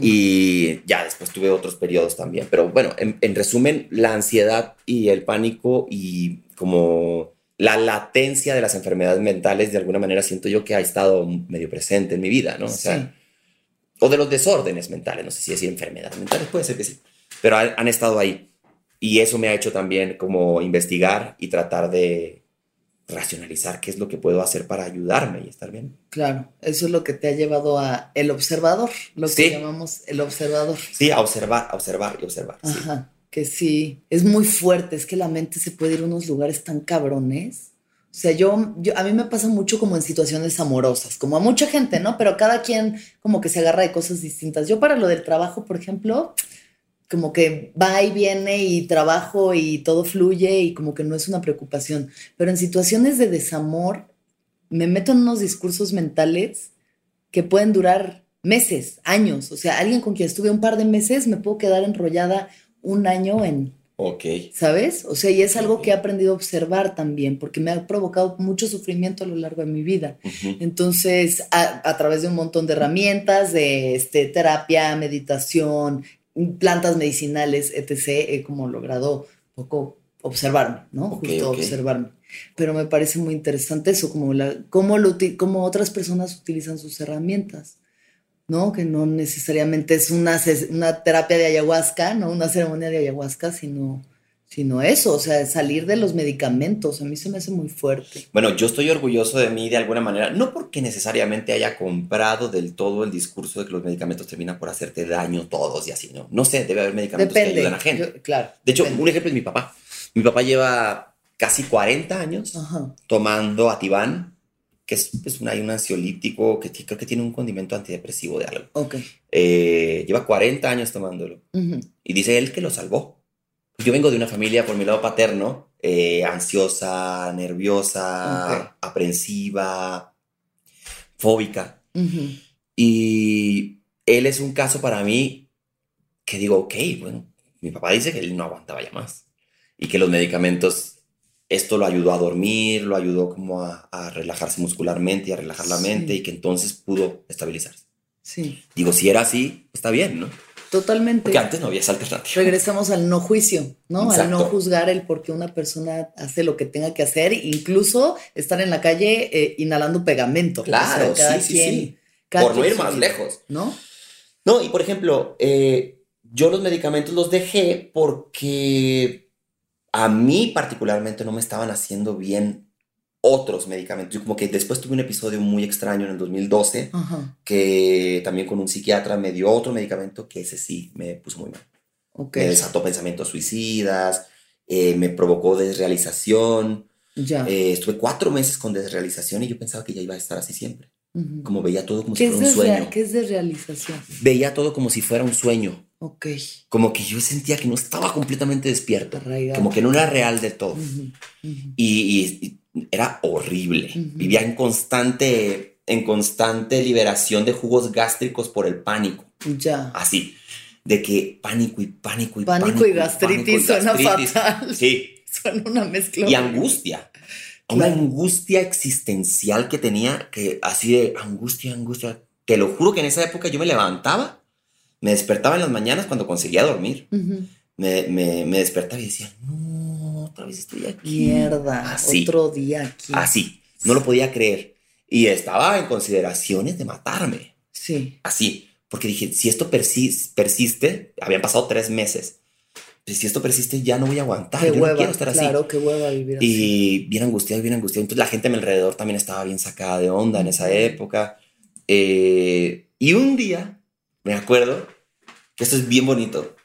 [SPEAKER 3] Y ya después tuve otros periodos también. Pero bueno, en, resumen, la ansiedad y el pánico y como la latencia de las enfermedades mentales, de alguna manera siento yo que ha estado medio presente en mi vida, ¿no? O sea, o de los desórdenes mentales, no sé si decir enfermedades mentales, puede ser que sí, pero han estado ahí. Y eso me ha hecho también como investigar y tratar de racionalizar qué es lo que puedo hacer para ayudarme y estar bien.
[SPEAKER 1] Claro, eso es lo que te ha llevado a el observador, lo que llamamos el observador.
[SPEAKER 3] Sí, a observar, a observar y observar.
[SPEAKER 1] Ajá, que sí, es muy fuerte, es que la mente se puede ir a unos lugares tan cabrones. O sea, yo, yo, a mí me pasa mucho como en situaciones amorosas, como a mucha gente, ¿no? Pero cada quien como que se agarra de cosas distintas. Yo para lo del trabajo, por ejemplo, como que va y viene y trabajo y todo fluye y como que no es una preocupación. Pero en situaciones de desamor me meto en unos discursos mentales que pueden durar meses, años. O sea, alguien con quien estuve un par de meses me puedo quedar enrollada un año en...
[SPEAKER 3] Ok.
[SPEAKER 1] ¿Sabes? O sea, y es algo que he aprendido a observar también, porque me ha provocado mucho sufrimiento a lo largo de mi vida. Entonces, a, través de un montón de herramientas, de este, terapia, meditación, plantas medicinales, etc., he como logrado poco observarme, ¿no? Justo observarme. Pero me parece muy interesante eso, como, la, cómo, lo, otras personas utilizan sus herramientas, ¿no? Que no necesariamente es una, una terapia de ayahuasca, ¿no? Una ceremonia de ayahuasca, sino sino eso, o sea, salir de los medicamentos, a mí se me hace muy fuerte.
[SPEAKER 3] Bueno, yo estoy orgulloso de mí de alguna manera, no porque necesariamente haya comprado del todo el discurso de que los medicamentos terminan por hacerte daño todos y así, ¿no? No sé, debe haber medicamentos que ayudan a gente.
[SPEAKER 1] claro.
[SPEAKER 3] De hecho, un ejemplo es mi papá. Mi papá lleva casi 40 años tomando Ativan, que es pues, un, hay un ansiolítico que creo que tiene un condimento antidepresivo de algo.
[SPEAKER 1] Ok.
[SPEAKER 3] Eh, lleva 40 años tomándolo. Y dice él que lo salvó yo vengo de una familia por mi lado paterno, eh, ansiosa, nerviosa, aprensiva, fóbica. Y él es un caso para mí que digo, ok, bueno, mi papá dice que él no aguantaba ya más y que los medicamentos, esto lo ayudó a dormir, lo ayudó como a, relajarse muscularmente y a relajar la mente y que entonces pudo estabilizarse.
[SPEAKER 1] Sí.
[SPEAKER 3] Digo, si era así, está bien, ¿no?
[SPEAKER 1] Totalmente.
[SPEAKER 3] Porque antes no había esa alternativa.
[SPEAKER 1] Regresamos al no juicio, ¿no? Al no juzgar el por qué una persona hace lo que tenga que hacer, incluso estar en la calle eh, inhalando pegamento.
[SPEAKER 3] Claro, sí, sí, sí. Por no ir más lejos.
[SPEAKER 1] ¿No?
[SPEAKER 3] No, y por ejemplo, eh, yo los medicamentos los dejé porque a mí particularmente no me estaban haciendo bien otros medicamentos. Yo como que después tuve un episodio muy extraño en el 2012 que también con un psiquiatra me dio otro medicamento que ese sí me puso muy mal. Me desató pensamientos suicidas, eh, me provocó desrealización.
[SPEAKER 1] Ya.
[SPEAKER 3] Eh, estuve cuatro meses con desrealización y yo pensaba que ya iba a estar así siempre. Como veía todo como si fuera un sueño.
[SPEAKER 1] ¿Qué es desrealización?
[SPEAKER 3] Veía todo como si fuera un sueño.
[SPEAKER 1] Ok.
[SPEAKER 3] Como que yo sentía que no estaba completamente despierto. Como que no era real de todo. y, era horrible. Vivía en constante, en constante liberación de jugos gástricos por el pánico.
[SPEAKER 1] Ya.
[SPEAKER 3] Así. De que pánico y pánico y
[SPEAKER 1] pánico. Pánico y gastritis, suena fatal.
[SPEAKER 3] Sí.
[SPEAKER 1] Suena una mezcla.
[SPEAKER 3] Y angustia. Una angustia existencial que tenía, que así de angustia, angustia. Te lo juro que en esa época yo me levantaba, me despertaba en las mañanas cuando conseguía dormir. me, me, me despertaba y decía, no otra vez estoy aquí.
[SPEAKER 1] Mierda, otro día aquí.
[SPEAKER 3] Así, no lo podía creer. Y estaba en consideraciones de matarme.
[SPEAKER 1] Sí.
[SPEAKER 3] Así, porque dije, si esto persiste, habían pasado tres meses. Si esto persiste, ya no voy a aguantar. Yo no quiero estar así.
[SPEAKER 1] Claro, qué hueva vivir
[SPEAKER 3] así. Y bien angustiado, bien angustiado. Entonces la gente a mi alrededor también estaba bien sacada de onda en esa época. Eh, y un día, me acuerdo, que esto es bien bonito.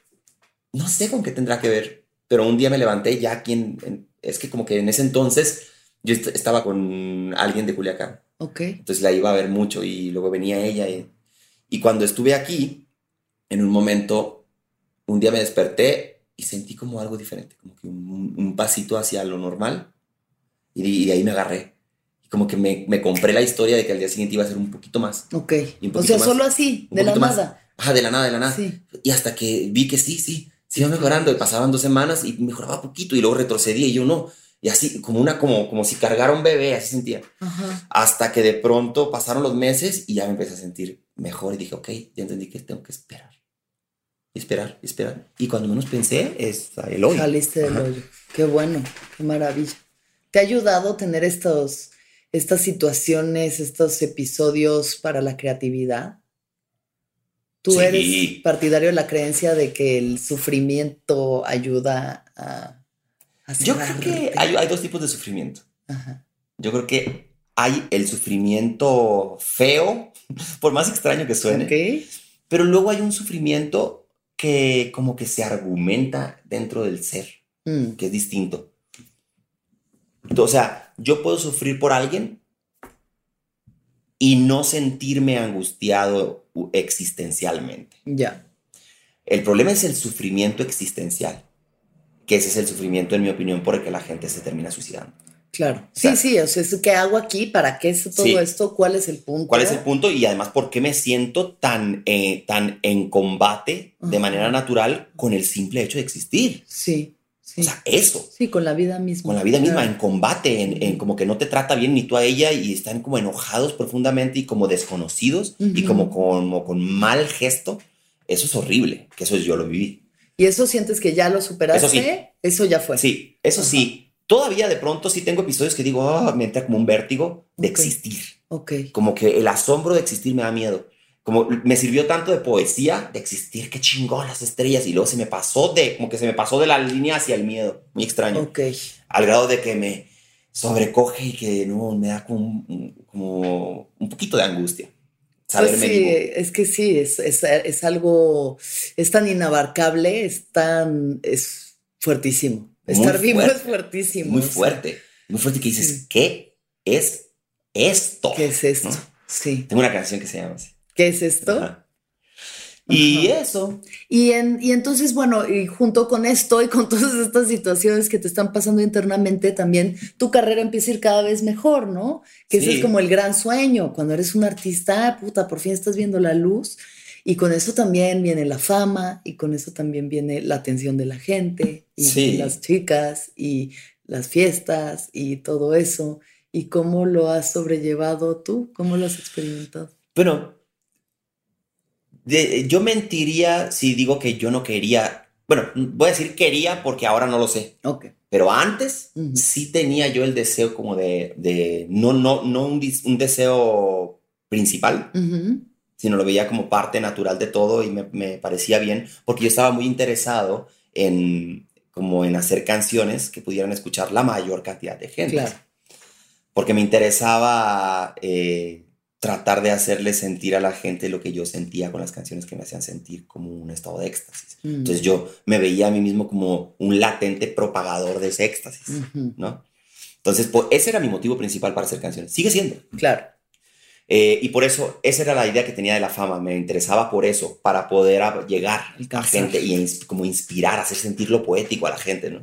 [SPEAKER 3] No sé con qué tendrá que ver, pero un día me levanté ya aquí en, es que como que en ese entonces yo estaba con alguien de Culiacán.
[SPEAKER 1] Ok.
[SPEAKER 3] Entonces la iba a ver mucho y luego venía ella. Y, cuando estuve aquí, en un momento, un día me desperté y sentí como algo diferente, como que un, un pasito hacia lo normal y, de- y de ahí me agarré. Como que me, me compré la historia de que al día siguiente iba a ser un poquito más.
[SPEAKER 1] Ok.
[SPEAKER 3] Un
[SPEAKER 1] O sea,
[SPEAKER 3] más.
[SPEAKER 1] solo así, de la
[SPEAKER 3] más.
[SPEAKER 1] nada.
[SPEAKER 3] Ajá, de la nada, de la nada.
[SPEAKER 1] Sí.
[SPEAKER 3] Y hasta que vi que sí, sí, iba mejorando. Y pasaban dos semanas y mejoraba poquito y luego retrocedía y yo no. Y así, como una, como, como si cargara un bebé, así sentía.
[SPEAKER 1] Ajá.
[SPEAKER 3] Hasta que de pronto pasaron los meses y ya me empecé a sentir mejor y dije, ok, ya entendí que tengo que esperar. Esperar, esperar. Y cuando menos pensé, es el hoy.
[SPEAKER 1] Saliste del hoyo. Qué bueno, qué maravilla. ¿Te ha ayudado tener estos, estas situaciones, estos episodios para la creatividad? ¿Tú
[SPEAKER 3] Sí.
[SPEAKER 1] eres partidario de la creencia de que el sufrimiento ayuda a, a
[SPEAKER 3] Yo creo que hay, hay dos tipos de sufrimiento.
[SPEAKER 1] Ajá.
[SPEAKER 3] Yo creo que hay el sufrimiento feo, por más extraño que suene, pero luego hay un sufrimiento que como que se argumenta dentro del ser,
[SPEAKER 1] Mm,
[SPEAKER 3] que es distinto. O sea, yo puedo sufrir por alguien y no sentirme angustiado existencialmente.
[SPEAKER 1] ya.
[SPEAKER 3] El problema es el sufrimiento existencial, que ese es el sufrimiento, en mi opinión, por el que la gente se termina suicidando.
[SPEAKER 1] Claro. Sí,
[SPEAKER 3] sea,
[SPEAKER 1] sí, o sea, ¿es- ¿qué hago aquí? ¿Para qué es todo
[SPEAKER 3] Sí.
[SPEAKER 1] esto? ¿Cuál es el punto?
[SPEAKER 3] ¿Cuál es el punto? Y además, ¿por qué me siento tan, eh, tan en combate de manera natural con el simple hecho de existir?
[SPEAKER 1] Sí, sí.
[SPEAKER 3] O sea, eso,
[SPEAKER 1] sí, con la vida misma.
[SPEAKER 3] con la vida misma, en combate, en, en como que no te trata bien ni tú a ella y están como enojados profundamente y como desconocidos y como, como con mal gesto. Eso es horrible, que eso yo lo viví.
[SPEAKER 1] ¿Y eso sientes que ya lo superaste?
[SPEAKER 3] Eso sí.
[SPEAKER 1] Eso ya fue.
[SPEAKER 3] Sí, eso
[SPEAKER 1] Ajá.
[SPEAKER 3] sí. Todavía de pronto sí tengo episodios que digo, ah, me entra como un vértigo de existir.
[SPEAKER 1] Ok.
[SPEAKER 3] Como que el asombro de existir me da miedo. Como me sirvió tanto de poesía, de existir, qué chingón las estrellas. Y luego se me pasó de, como que se me pasó de la línea hacia el miedo. Muy extraño.
[SPEAKER 1] Ok.
[SPEAKER 3] Al grado de que me sobrecoge y que no, me da como un, como un poquito de angustia.
[SPEAKER 1] Pues
[SPEAKER 3] Saberme
[SPEAKER 1] sí,
[SPEAKER 3] vivo.
[SPEAKER 1] es que sí, es, es, es algo, es tan inabarcable, es tan, es fuertísimo.
[SPEAKER 3] Muy
[SPEAKER 1] Estar vivo
[SPEAKER 3] fuerte,
[SPEAKER 1] es fuertísimo.
[SPEAKER 3] Muy
[SPEAKER 1] o sea,
[SPEAKER 3] fuerte. Muy fuerte que dices,
[SPEAKER 1] Sí.
[SPEAKER 3] ¿qué es esto?
[SPEAKER 1] ¿Qué es esto?
[SPEAKER 3] ¿No?
[SPEAKER 1] Sí.
[SPEAKER 3] Tengo una canción que se llama así.
[SPEAKER 1] ¿Qué es esto?
[SPEAKER 3] Ajá. Y
[SPEAKER 1] Ajá.
[SPEAKER 3] eso,
[SPEAKER 1] Y, en, y entonces, bueno, y junto con esto y con todas estas situaciones que te están pasando internamente, también tu carrera empieza a ir cada vez mejor, ¿no? Que ese es como el gran sueño. Cuando eres un artista, puta, por fin estás viendo la luz. Y con eso también viene la fama y con eso también viene la atención de la gente y
[SPEAKER 3] Sí.
[SPEAKER 1] las chicas y las fiestas y todo eso. ¿Y cómo lo has sobrellevado tú? ¿Cómo lo has experimentado?
[SPEAKER 3] Bueno, de- yo mentiría si digo que yo no quería. Bueno, voy a decir quería porque ahora no lo sé.
[SPEAKER 1] Ok.
[SPEAKER 3] Pero antes
[SPEAKER 1] Ujú.
[SPEAKER 3] sí tenía yo el deseo como de, de no, no, no un, deseo principal,
[SPEAKER 1] Ujú.
[SPEAKER 3] sino lo veía como parte natural de todo y me, me parecía bien porque yo estaba muy interesado en como en hacer canciones que pudieran escuchar la mayor cantidad de gente.
[SPEAKER 1] Claro.
[SPEAKER 3] Porque me interesaba eh, tratar de hacerle sentir a la gente lo que yo sentía con las canciones que me hacían sentir como un estado de éxtasis. Entonces yo me veía a mí mismo como un latente propagador de ese éxtasis. ¿no? Entonces, pues, ese era mi motivo principal para hacer canciones. Sigue siendo.
[SPEAKER 1] Claro.
[SPEAKER 3] Eh, y por eso, esa era la idea que tenía de la fama. Me interesaba por eso, para poder llegar a gente y ins- como inspirar, hacer sentir lo poético a la gente, ¿no?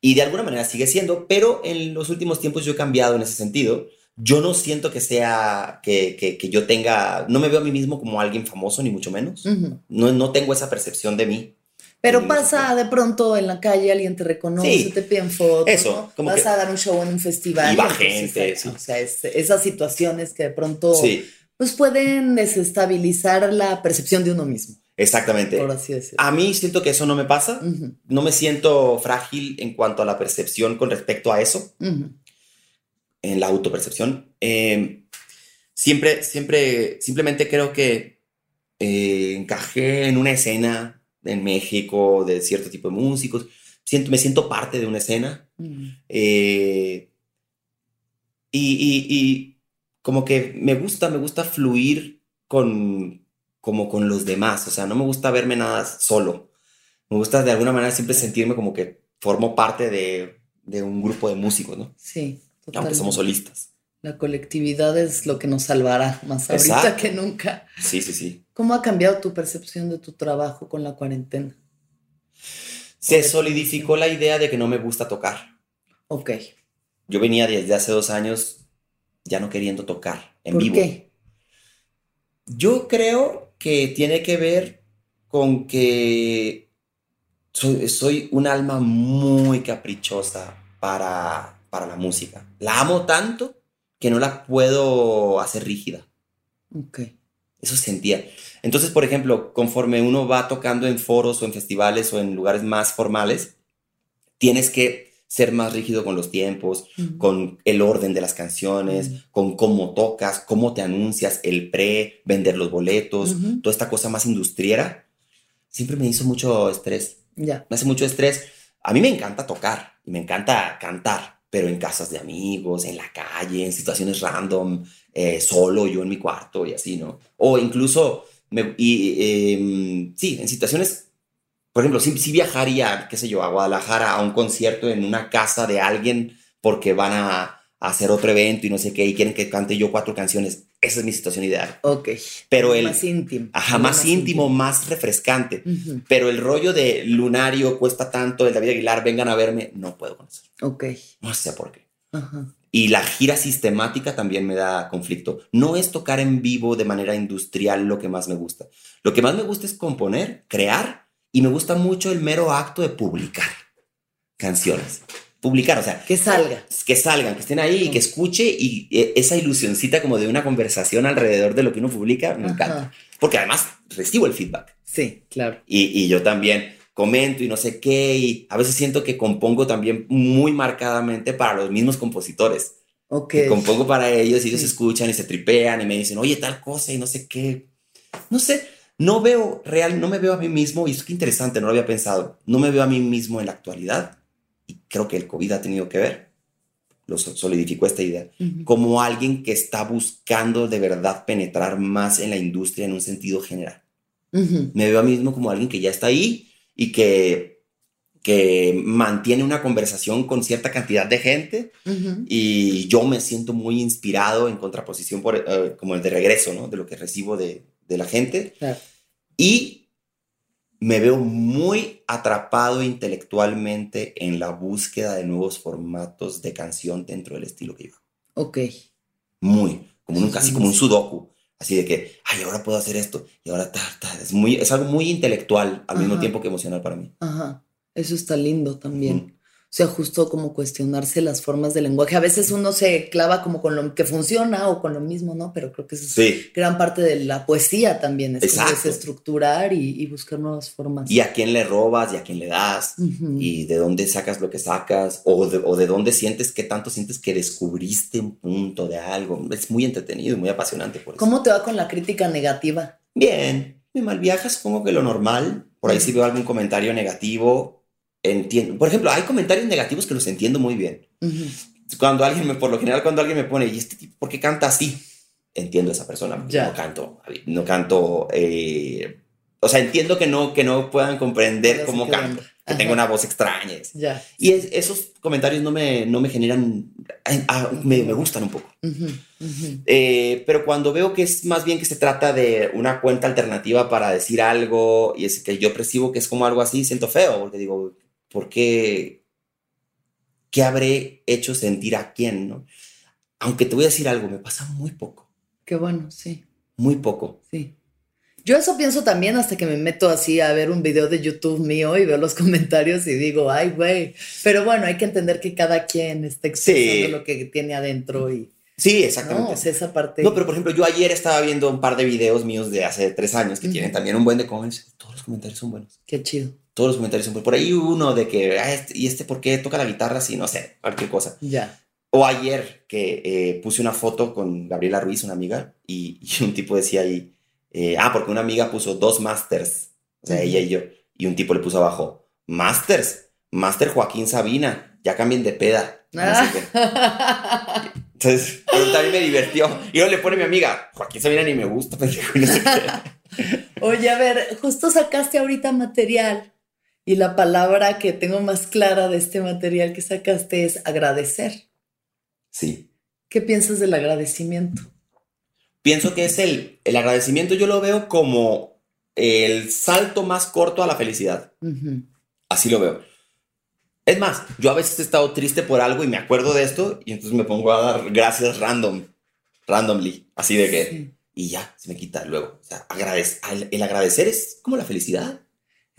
[SPEAKER 3] Y de alguna manera sigue siendo, pero en los últimos tiempos yo he cambiado en ese sentido. Yo no siento que sea, que, que, que yo tenga, no me veo a mí mismo como alguien famoso, ni mucho menos. No, no tengo esa percepción de mí.
[SPEAKER 1] Pero pasa de pronto en la calle, alguien te reconoce,
[SPEAKER 3] Sí.
[SPEAKER 1] te piden fotos,
[SPEAKER 3] Eso,
[SPEAKER 1] ¿no?
[SPEAKER 3] como
[SPEAKER 1] vas
[SPEAKER 3] que-
[SPEAKER 1] a dar un show en un festival.
[SPEAKER 3] Y va gente,
[SPEAKER 1] eh,
[SPEAKER 3] sí.
[SPEAKER 1] O sea, es- esas situaciones que de pronto
[SPEAKER 3] Sí,
[SPEAKER 1] pues pueden desestabilizar la percepción de uno mismo,
[SPEAKER 3] exactamente.
[SPEAKER 1] por así decirlo.
[SPEAKER 3] A mí siento que eso no me pasa. No me siento frágil en cuanto a la percepción con respecto a eso,
[SPEAKER 1] ujú.
[SPEAKER 3] En la autopercepción. Eh, siempre, siempre, simplemente creo que eh, encajé en una escena en México de cierto tipo de músicos. Siento, me siento parte de una escena.
[SPEAKER 1] Ujú.
[SPEAKER 3] Eh, y, y- y como que me gusta, me gusta fluir con, como con los demás. O sea, no me gusta verme nada solo. Me gusta de alguna manera siempre sentirme como que formo parte de, de un grupo de músicos, ¿no?
[SPEAKER 1] Sí,
[SPEAKER 3] Aunque somos solistas.
[SPEAKER 1] La colectividad es lo que nos salvará más ahorita que nunca.
[SPEAKER 3] Sí, sí, sí.
[SPEAKER 1] ¿Cómo ha cambiado tu percepción de tu trabajo con la cuarentena?
[SPEAKER 3] Se solidificó la idea de que no me gusta tocar.
[SPEAKER 1] Ok.
[SPEAKER 3] Yo venía desde hace dos años ya no queriendo tocar en
[SPEAKER 1] ¿Por
[SPEAKER 3] vivo.
[SPEAKER 1] qué?
[SPEAKER 3] Yo creo que tiene que ver con que soy, soy un alma muy caprichosa para, para la música. La amo tanto que no la puedo hacer rígida.
[SPEAKER 1] Ok.
[SPEAKER 3] Eso sentía. Entonces, por ejemplo, conforme uno va tocando en foros o en festivales o en lugares más formales, tienes que ser más rígido con los tiempos, con el orden de las canciones, con cómo tocas, cómo te anuncias, el pre, vender los boletos,
[SPEAKER 1] Ujú.
[SPEAKER 3] toda esta cosa más industriera, siempre me hizo mucho estrés.
[SPEAKER 1] Ya.
[SPEAKER 3] Me hace mucho estrés. A mí me encanta tocar y me encanta cantar, pero en casas de amigos, en la calle, en situaciones random, eh, solo yo en mi cuarto y así, ¿no? O incluso, me- y, em, sí, en situaciones, por ejemplo, si, si viajaría, qué sé yo, a Guadalajara a un concierto en una casa de alguien porque van a, a hacer otro evento y no sé qué, y quieren que cante yo cuatro canciones, esa es mi situación ideal.
[SPEAKER 1] Ok.
[SPEAKER 3] Pero el,
[SPEAKER 1] Más íntimo.
[SPEAKER 3] ajá,
[SPEAKER 1] Algo
[SPEAKER 3] más íntimo, más refrescante.
[SPEAKER 1] Ujú.
[SPEAKER 3] Pero el rollo de Lunario cuesta tanto, el David Aguilar, vengan a verme, no puedo con eso.
[SPEAKER 1] Ok.
[SPEAKER 3] No sé por qué.
[SPEAKER 1] Ajá.
[SPEAKER 3] Y la gira sistemática también me da conflicto. No es tocar en vivo de manera industrial lo que más me gusta. Lo que más me gusta es componer, crear, y me gusta mucho el mero acto de publicar canciones. Publicar, o sea,
[SPEAKER 1] Que salga.
[SPEAKER 3] que salgan, que estén ahí y que escuche y eh, esa ilusioncita como de una conversación alrededor de lo que uno publica, me
[SPEAKER 1] Ajá.
[SPEAKER 3] encanta. Porque además recibo el feedback.
[SPEAKER 1] Sí, claro.
[SPEAKER 3] Y, y yo también comento y no sé qué, y a veces siento que compongo también muy marcadamente para los mismos compositores.
[SPEAKER 1] Ok.
[SPEAKER 3] Que compongo para ellos y ellos
[SPEAKER 1] Sí.
[SPEAKER 3] escuchan y se tripean y me dicen, oye, tal cosa y no sé qué. No sé, no veo real, no me veo a mí mismo, y es que interesante, no lo había pensado, no me veo a mí mismo en la actualidad, creo que el COVID ha tenido que ver, lo so- solidificó esta idea,
[SPEAKER 1] Ujú.
[SPEAKER 3] como alguien que está buscando de verdad penetrar más en la industria en un sentido general
[SPEAKER 1] Ujú.
[SPEAKER 3] me veo a mí mismo como alguien que ya está ahí y que, que mantiene una conversación con cierta cantidad de gente
[SPEAKER 1] Ujú.
[SPEAKER 3] y yo me siento muy inspirado en contraposición por, eh, como el de regreso, ¿no? De lo que recibo de, de la gente
[SPEAKER 1] Claro.
[SPEAKER 3] y me veo muy atrapado intelectualmente en la búsqueda de nuevos formatos de canción dentro del estilo que yo hago.
[SPEAKER 1] Ok.
[SPEAKER 3] Muy, como un, casi como un sudoku. Así de que, ay, ahora puedo hacer esto y ahora ta, ta. Es, muy, es algo muy intelectual al mismo tiempo que emocional para mí.
[SPEAKER 1] Ajá. Eso está lindo también. O sea, justo como cuestionarse las formas del lenguaje. A veces uno se clava como con lo que funciona o con lo mismo, ¿no? Pero creo que eso es
[SPEAKER 3] Sí.
[SPEAKER 1] gran parte de la poesía también. Es desestructurar y, y buscar nuevas formas.
[SPEAKER 3] Y a quién le robas y a quién le das y de dónde sacas lo que sacas o de, o de dónde sientes, qué tanto sientes que descubriste un punto de algo. Es muy entretenido y muy apasionante por eso.
[SPEAKER 1] ¿Cómo te va con la crítica negativa?
[SPEAKER 3] Bien, me malviaja, supongo que lo normal. Por ahí si veo algún comentario negativo, entiendo. Por ejemplo, hay comentarios negativos que los entiendo muy bien. Cuando alguien me, por lo general, cuando alguien me pone, ¿y este tipo por qué canta así? Entiendo a esa persona.
[SPEAKER 1] Ya.
[SPEAKER 3] No canto, no canto. eh, o sea, entiendo que no, que no puedan comprender
[SPEAKER 1] Pero
[SPEAKER 3] cómo canto, que
[SPEAKER 1] Ajá.
[SPEAKER 3] tengo una voz extraña.
[SPEAKER 1] Ya.
[SPEAKER 3] Y es- esos comentarios no me, no me generan, ah, me, me gustan un poco.
[SPEAKER 1] Ujú, ujú.
[SPEAKER 3] Eh, pero cuando veo que es más bien que se trata de una cuenta alternativa para decir algo y es que yo percibo que es como algo así, siento feo, porque digo, ¿por qué? ¿Qué habré hecho sentir a quién? ¿no? Aunque te voy a decir algo, me pasa muy poco,
[SPEAKER 1] Qué bueno, sí.
[SPEAKER 3] muy poco.
[SPEAKER 1] Sí. Yo eso pienso también hasta que me meto así a ver un video de YouTube mío y veo los comentarios y digo, ay, güey. Pero bueno, hay que entender que cada quien está expresando
[SPEAKER 3] Sí.
[SPEAKER 1] lo que tiene adentro y
[SPEAKER 3] Sí,
[SPEAKER 1] no,
[SPEAKER 3] exactamente.
[SPEAKER 1] o sea, esa parte.
[SPEAKER 3] No, pero por ejemplo, yo ayer estaba viendo un par de videos míos de hace tres años que tienen también un buen de comments. Todos los comentarios son buenos.
[SPEAKER 1] Qué chido.
[SPEAKER 3] Todos los comentarios son. Por ahí uno de que, ah, este- ¿y este por qué toca la guitarra así? No sé, cualquier cosa.
[SPEAKER 1] Ya.
[SPEAKER 3] O ayer que eh, puse una foto con Gabriela Ruiz, una amiga, y, y un tipo decía ahí, eh, ah, porque una amiga puso dos masters, o sea, ella y yo, y un tipo le puso abajo, masters, master Joaquín Sabina, ya cambien de peda. No sé qué. Entonces, pero también me divirtió. Y luego le pone mi amiga, Joaquín Sabina ni me gusta, pendejo, no sé qué.
[SPEAKER 1] Oye, a ver, justo sacaste ahorita material y la palabra que tengo más clara de este material que sacaste es agradecer.
[SPEAKER 3] Sí.
[SPEAKER 1] ¿Qué piensas del agradecimiento?
[SPEAKER 3] Pienso que es el, el agradecimiento, yo lo veo como el salto más corto a la felicidad. Así lo veo. Es más, yo a veces he estado triste por algo y me acuerdo de esto y entonces me pongo a dar gracias random, randomly, así de que, y ya, se me quita luego. O sea, el agradecer es como la felicidad.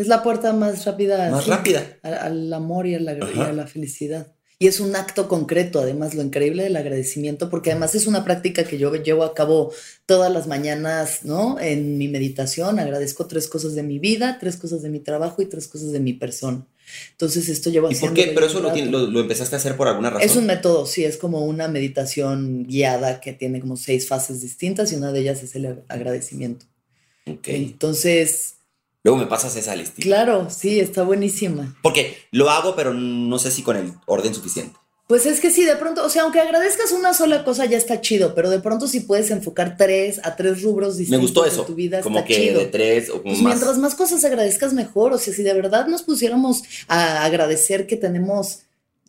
[SPEAKER 1] Es la puerta más rápida.
[SPEAKER 3] Más rápida.
[SPEAKER 1] Al, amor y a, la, y a la felicidad. Y es un acto concreto, además, lo increíble del agradecimiento, porque además es una práctica que yo llevo a cabo todas las mañanas, ¿no? En mi meditación agradezco tres cosas de mi vida, tres cosas de mi trabajo y tres cosas de mi persona. Entonces esto lleva
[SPEAKER 3] ¿Y por qué? Pero eso lo, lo, empezaste a hacer por alguna razón.
[SPEAKER 1] Es un método, sí, es como una meditación guiada que tiene como seis fases distintas y una de ellas es el agradecimiento. Ok. Entonces,
[SPEAKER 3] Luego me pasas esa lista.
[SPEAKER 1] Claro, sí, está buenísima.
[SPEAKER 3] Porque lo hago, pero no sé si con el orden suficiente.
[SPEAKER 1] Pues es que sí, de pronto, o sea, aunque agradezcas una sola cosa ya está chido, pero de pronto si puedes enfocar tres a tres rubros distintos
[SPEAKER 3] Me gustó eso. tu vida, como que de tres o como
[SPEAKER 1] pues Mientras más cosas agradezcas mejor, o sea, si de verdad nos pusiéramos a agradecer que tenemos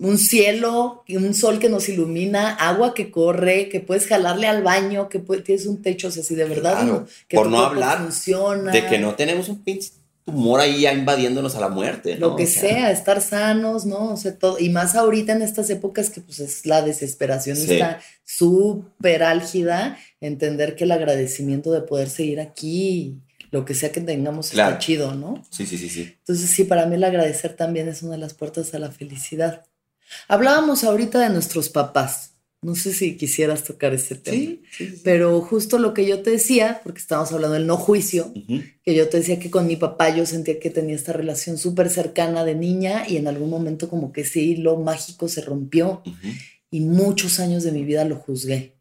[SPEAKER 1] un cielo, un sol que nos ilumina, agua que corre, que puedes jalarle al baño, que tienes un techo, o sea, si de verdad no,
[SPEAKER 3] que por no hablar funciona. de que no tenemos un pinche tumor ahí ya invadiéndonos a la muerte.
[SPEAKER 1] Lo que sea, estar sanos, ¿no? O sea, todo, y más ahorita en estas épocas que pues es la desesperación está súper álgida, entender que el agradecimiento de poder seguir aquí, lo que sea que tengamos está chido, ¿no?
[SPEAKER 3] Sí, sí, sí, sí.
[SPEAKER 1] Entonces sí, para mí el agradecer también es una de las puertas a la felicidad. Hablábamos ahorita de nuestros papás. No sé si quisieras tocar ese tema, pero justo lo que yo te decía, porque estábamos hablando del no juicio, que yo te decía que con mi papá yo sentía que tenía esta relación súper cercana de niña y en algún momento como que ese hilo mágico se rompió. Y muchos años de mi vida lo juzgué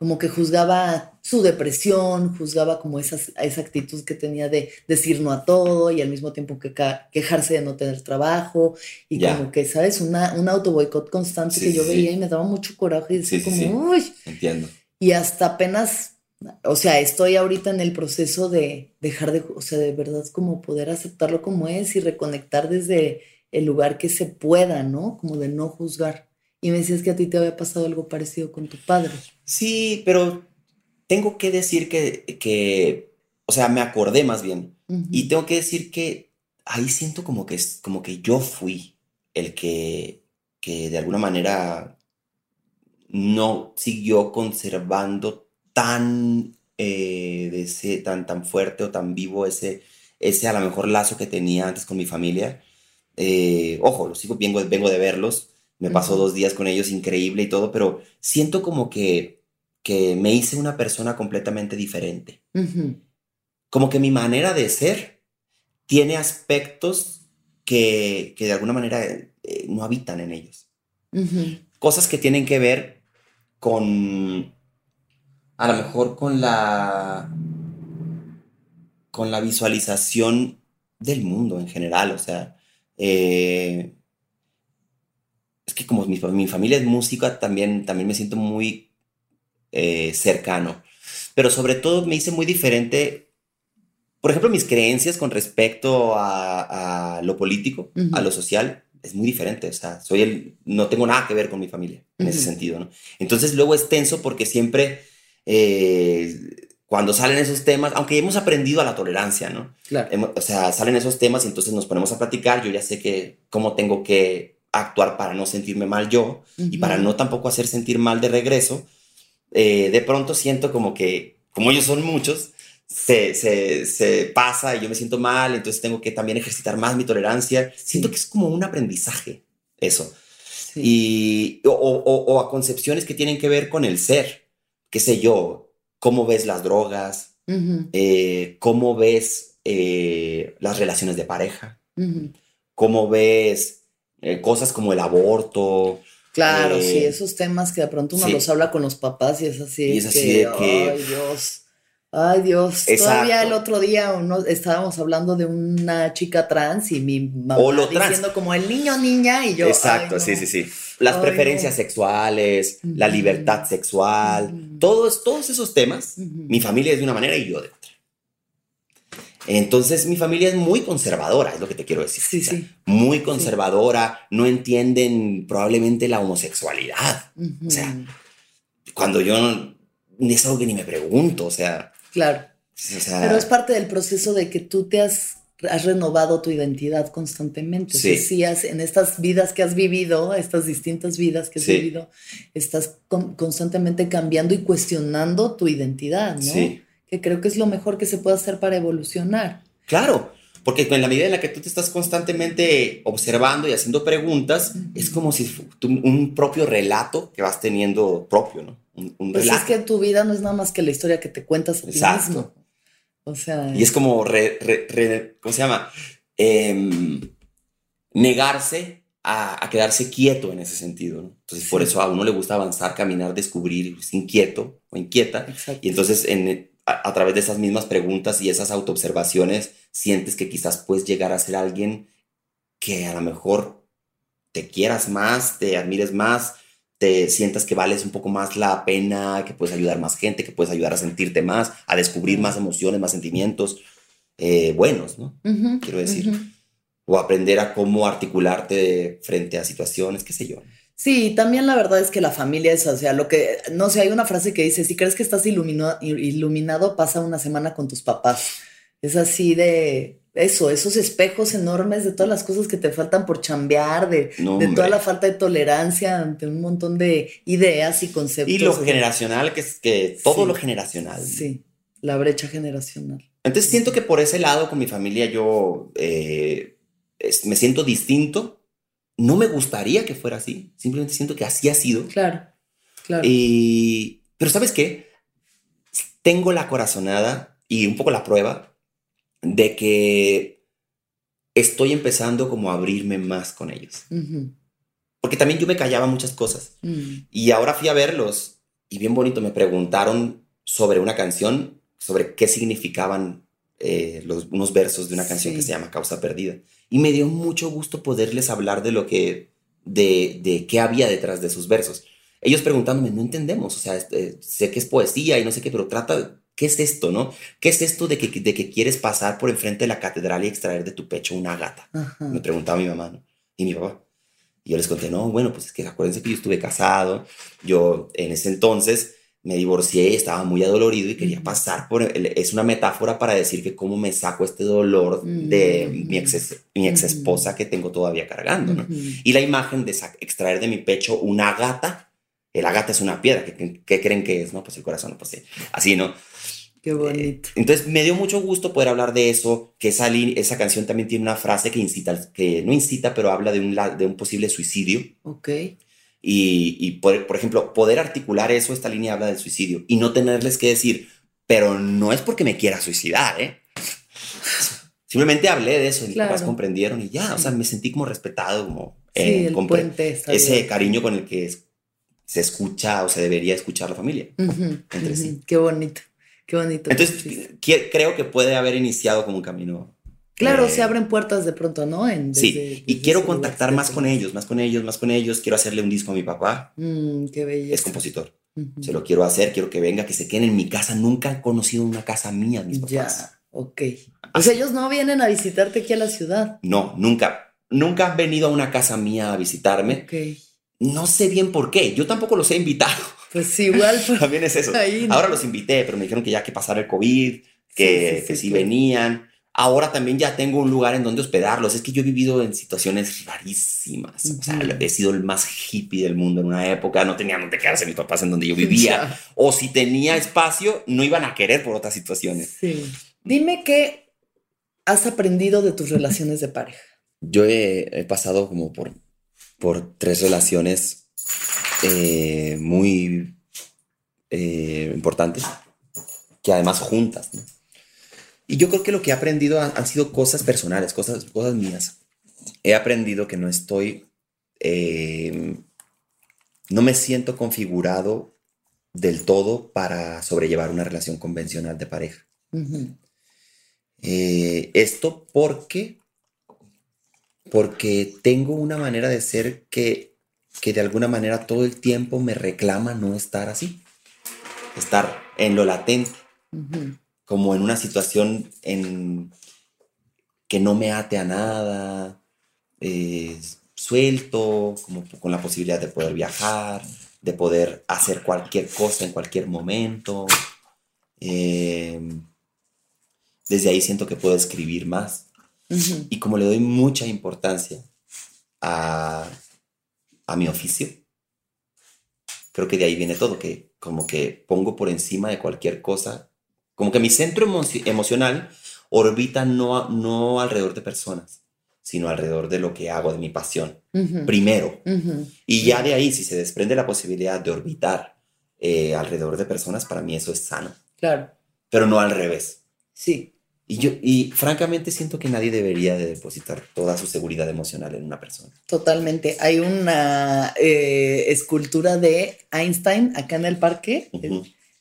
[SPEAKER 1] como que juzgaba su depresión, juzgaba como esa actitud que tenía de decir no a todo y al mismo tiempo que quejarse de no tener trabajo y como que, ¿sabes? Una, un auto boicot constante que yo veía y me daba mucho coraje y decía como, uy.
[SPEAKER 3] Entiendo.
[SPEAKER 1] Y hasta apenas, o sea, estoy ahorita en el proceso de dejar de, o sea, de verdad como poder aceptarlo como es y reconectar desde el lugar que se pueda, ¿no? Como de no juzgar. Y me decías que a ti te había pasado algo parecido con tu padre.
[SPEAKER 3] Sí, pero tengo que decir que, que o sea, me acordé más bien. Y tengo que decir que ahí siento como que, como que yo fui el que, que de alguna manera no siguió conservando tan, eh, ese, tan, tan fuerte o tan vivo ese, ese a lo mejor lazo que tenía antes con mi familia. Eh, ojo, los sigo, vengo, vengo de verlos, me pasó dos días con ellos increíble y todo, pero siento como que, que me hice una persona completamente diferente. Como que mi manera de ser tiene aspectos que, que de alguna manera eh, no habitan en ellos. Cosas que tienen que ver con, a lo mejor con la, con la visualización del mundo en general, o sea, eh, es que como mi, familia es música, también, también me siento muy eh, cercano. Pero sobre todo me hice muy diferente, por ejemplo, mis creencias con respecto a, lo político, a lo social, es muy diferente. O sea, soy el, no tengo nada que ver con mi familia en ese sentido, ¿no? Entonces luego es tenso porque siempre... Eh, cuando salen esos temas, aunque hemos aprendido a la tolerancia, ¿no?
[SPEAKER 1] Claro.
[SPEAKER 3] O sea, salen esos temas y entonces nos ponemos a platicar, yo ya sé que cómo tengo que actuar para no sentirme mal yo y para no tampoco hacer sentir mal de regreso, eh, de pronto siento como que, como ellos son muchos, se, se, pasa y yo me siento mal, entonces tengo que también ejercitar más mi tolerancia. Siento que es como un aprendizaje eso. Y, o, o, a concepciones que tienen que ver con el ser, qué sé yo, cómo ves las drogas, eh, cómo ves eh, las relaciones de pareja, cómo ves eh, cosas como el aborto.
[SPEAKER 1] Claro, sí, eh, esos temas que de pronto uno los habla con los papás y es así.
[SPEAKER 3] Y es así de que.
[SPEAKER 1] Ay, Dios. Ay, Dios. Todavía el otro día uno, estábamos hablando de una chica trans y mi mamá diciendo como el niño niña y yo.
[SPEAKER 3] Exacto, sí, sí, sí. Las preferencias sexuales, la libertad sexual, todos, todos esos temas. Mi familia es de una manera y yo de otra. Entonces mi familia es muy conservadora, es lo que te quiero decir.
[SPEAKER 1] Sí, sí.
[SPEAKER 3] Muy conservadora, no entienden probablemente la homosexualidad. O sea, cuando yo ni es algo que ni me pregunto, o sea.
[SPEAKER 1] Claro. Pero es parte del proceso de que tú te has has renovado tu identidad constantemente. Sí. sí en estas vidas que has vivido, estas distintas vidas que has vivido, estás constantemente cambiando y cuestionando tu identidad, ¿no? Sí. Que creo que es lo mejor que se puede hacer para evolucionar.
[SPEAKER 3] Claro, porque en la medida en la que tú te estás constantemente observando y haciendo preguntas, es como si un propio relato que vas teniendo propio, ¿no? Un,
[SPEAKER 1] pues es que tu vida no es nada más que la historia que te cuentas a ti mismo. O sea.
[SPEAKER 3] Y es como, ¿cómo se llama? Em, negarse a, quedarse quieto en ese sentido. Entonces, por eso a uno le gusta avanzar, caminar, descubrir, es inquieto o inquieta. Y entonces, en, a, través de esas mismas preguntas y esas autoobservaciones, sientes que quizás puedes llegar a ser alguien que a lo mejor te quieras más, te admires más, te sientas que vales un poco más la pena, que puedes ayudar más gente, que puedes ayudar a sentirte más, a descubrir más emociones, más sentimientos eh, buenos, ¿no? Quiero decir. O aprender a cómo articularte frente a situaciones, qué sé yo.
[SPEAKER 1] Sí, también la verdad es que la familia es, o sea, lo que, no sé, hay una frase que dice, si crees que estás iluminado, iluminado pasa una semana con tus papás. Es así de, eso, esos espejos enormes de todas las cosas que te faltan por chambear, de, de toda la falta de tolerancia ante un montón de ideas y conceptos.
[SPEAKER 3] Y lo generacional, que es que todo lo generacional.
[SPEAKER 1] Sí, la brecha generacional.
[SPEAKER 3] Entonces siento que por ese lado con mi familia yo eh, me siento distinto. No me gustaría que fuera así, simplemente siento que así ha sido.
[SPEAKER 1] Claro, claro.
[SPEAKER 3] Y, pero ¿sabes qué? Tengo la corazonada y un poco la prueba de que estoy empezando como a abrirme más con ellos. Porque también yo me callaba muchas cosas. Mm. Y ahora fui a verlos y bien bonito me preguntaron sobre una canción, sobre qué significaban eh, los, unos versos de una canción que se llama Causa Perdida. Y me dio mucho gusto poderles hablar de lo que, de, de qué había detrás de sus versos. Ellos preguntándome, no entendemos, o sea, este, sé que es poesía y no sé qué, pero trata, ¿Qué es esto, no? ¿Qué es esto de que, de que quieres pasar por enfrente de la catedral y extraer de tu pecho una gata? Me preguntaba mi mamá, ¿no? Y mi papá. Y yo les conté, no, bueno, pues es que acuérdense que yo estuve casado. Yo en ese entonces me divorcié, estaba muy adolorido y quería pasar por... es una metáfora para decir que cómo me saco este dolor de mi ex, mi ex esposa que tengo todavía cargando, ¿no? Y la imagen de extraer de mi pecho una gata. La gata es una piedra. ¿Qué, qué creen que es? No, pues el corazón, pues sí. Así, ¿no?
[SPEAKER 1] Qué bonito.
[SPEAKER 3] entonces me dio mucho gusto poder hablar de eso, que esa, esa canción también tiene una frase que incita, que no incita, pero habla de un, de un posible suicidio.
[SPEAKER 1] Ok.
[SPEAKER 3] Y, y por, por, ejemplo, poder articular eso, esta línea habla del suicidio y no tenerles que decir, pero no es porque me quiera suicidar, ¿eh? Simplemente hablé de eso y mis papás comprendieron y ya, o sea, me sentí como respetado, como
[SPEAKER 1] sí, el puente
[SPEAKER 3] ese cariño con el que se escucha o se debería escuchar la familia entre sí.
[SPEAKER 1] Qué bonito. Qué bonito.
[SPEAKER 3] Entonces, creo que puede haber iniciado como un camino.
[SPEAKER 1] Claro, se abren puertas de pronto, ¿no?
[SPEAKER 3] sí, y quiero contactar más con ellos, más con ellos, más con ellos. Quiero hacerle un disco a mi papá.
[SPEAKER 1] Mm, qué belleza.
[SPEAKER 3] Es compositor. Se lo quiero hacer, quiero que venga, que se queden en mi casa. Nunca han conocido una casa mía, mis papás. Ya,
[SPEAKER 1] ok. Pues ellos no vienen a visitarte aquí a la ciudad.
[SPEAKER 3] No, nunca. Nunca han venido a una casa mía a visitarme.
[SPEAKER 1] Ok.
[SPEAKER 3] No sé bien por qué. Yo tampoco los he invitado.
[SPEAKER 1] Pues igual.
[SPEAKER 3] Pues, También es eso. Ahora los invité, pero me dijeron que ya que pasara el COVID, que, si que venían. Ahora también ya tengo un lugar en donde hospedarlos. Es que yo he vivido en situaciones rarísimas. O sea, he sido el más hippie del mundo en una época. No tenía donde quedarse mis papás en donde yo vivía. O si tenía espacio, no iban a querer por otras situaciones.
[SPEAKER 1] Sí. Dime qué has aprendido de tus relaciones de pareja.
[SPEAKER 3] Yo he pasado como por por tres relaciones eh, muy eh, importantes, que además juntas. Y yo creo que lo que he aprendido han, sido cosas personales, cosas, cosas mías. He aprendido que no estoy, eh, no me siento configurado del todo para sobrellevar una relación convencional de pareja. esto porque porque tengo una manera de ser que, que de alguna manera todo el tiempo me reclama no estar así, estar en lo latente, como en una situación en que no me ate a nada, eh, suelto, como con la posibilidad de poder viajar, de poder hacer cualquier cosa en cualquier momento. Eh, desde ahí siento que puedo escribir más Y como le doy mucha importancia a, a mi oficio, creo que de ahí viene todo, que como que pongo por encima de cualquier cosa, como que mi centro emocional orbita no, no alrededor de personas, sino alrededor de lo que hago, de mi pasión, primero. Y ya de ahí, si se desprende la posibilidad de orbitar eh, alrededor de personas, para mí eso es sano.
[SPEAKER 1] Claro.
[SPEAKER 3] Pero no al revés.
[SPEAKER 1] Sí.
[SPEAKER 3] Y yo, y francamente siento que nadie debería de depositar toda su seguridad emocional en una persona.
[SPEAKER 1] Totalmente. Hay una eh, escultura de Einstein acá en el parque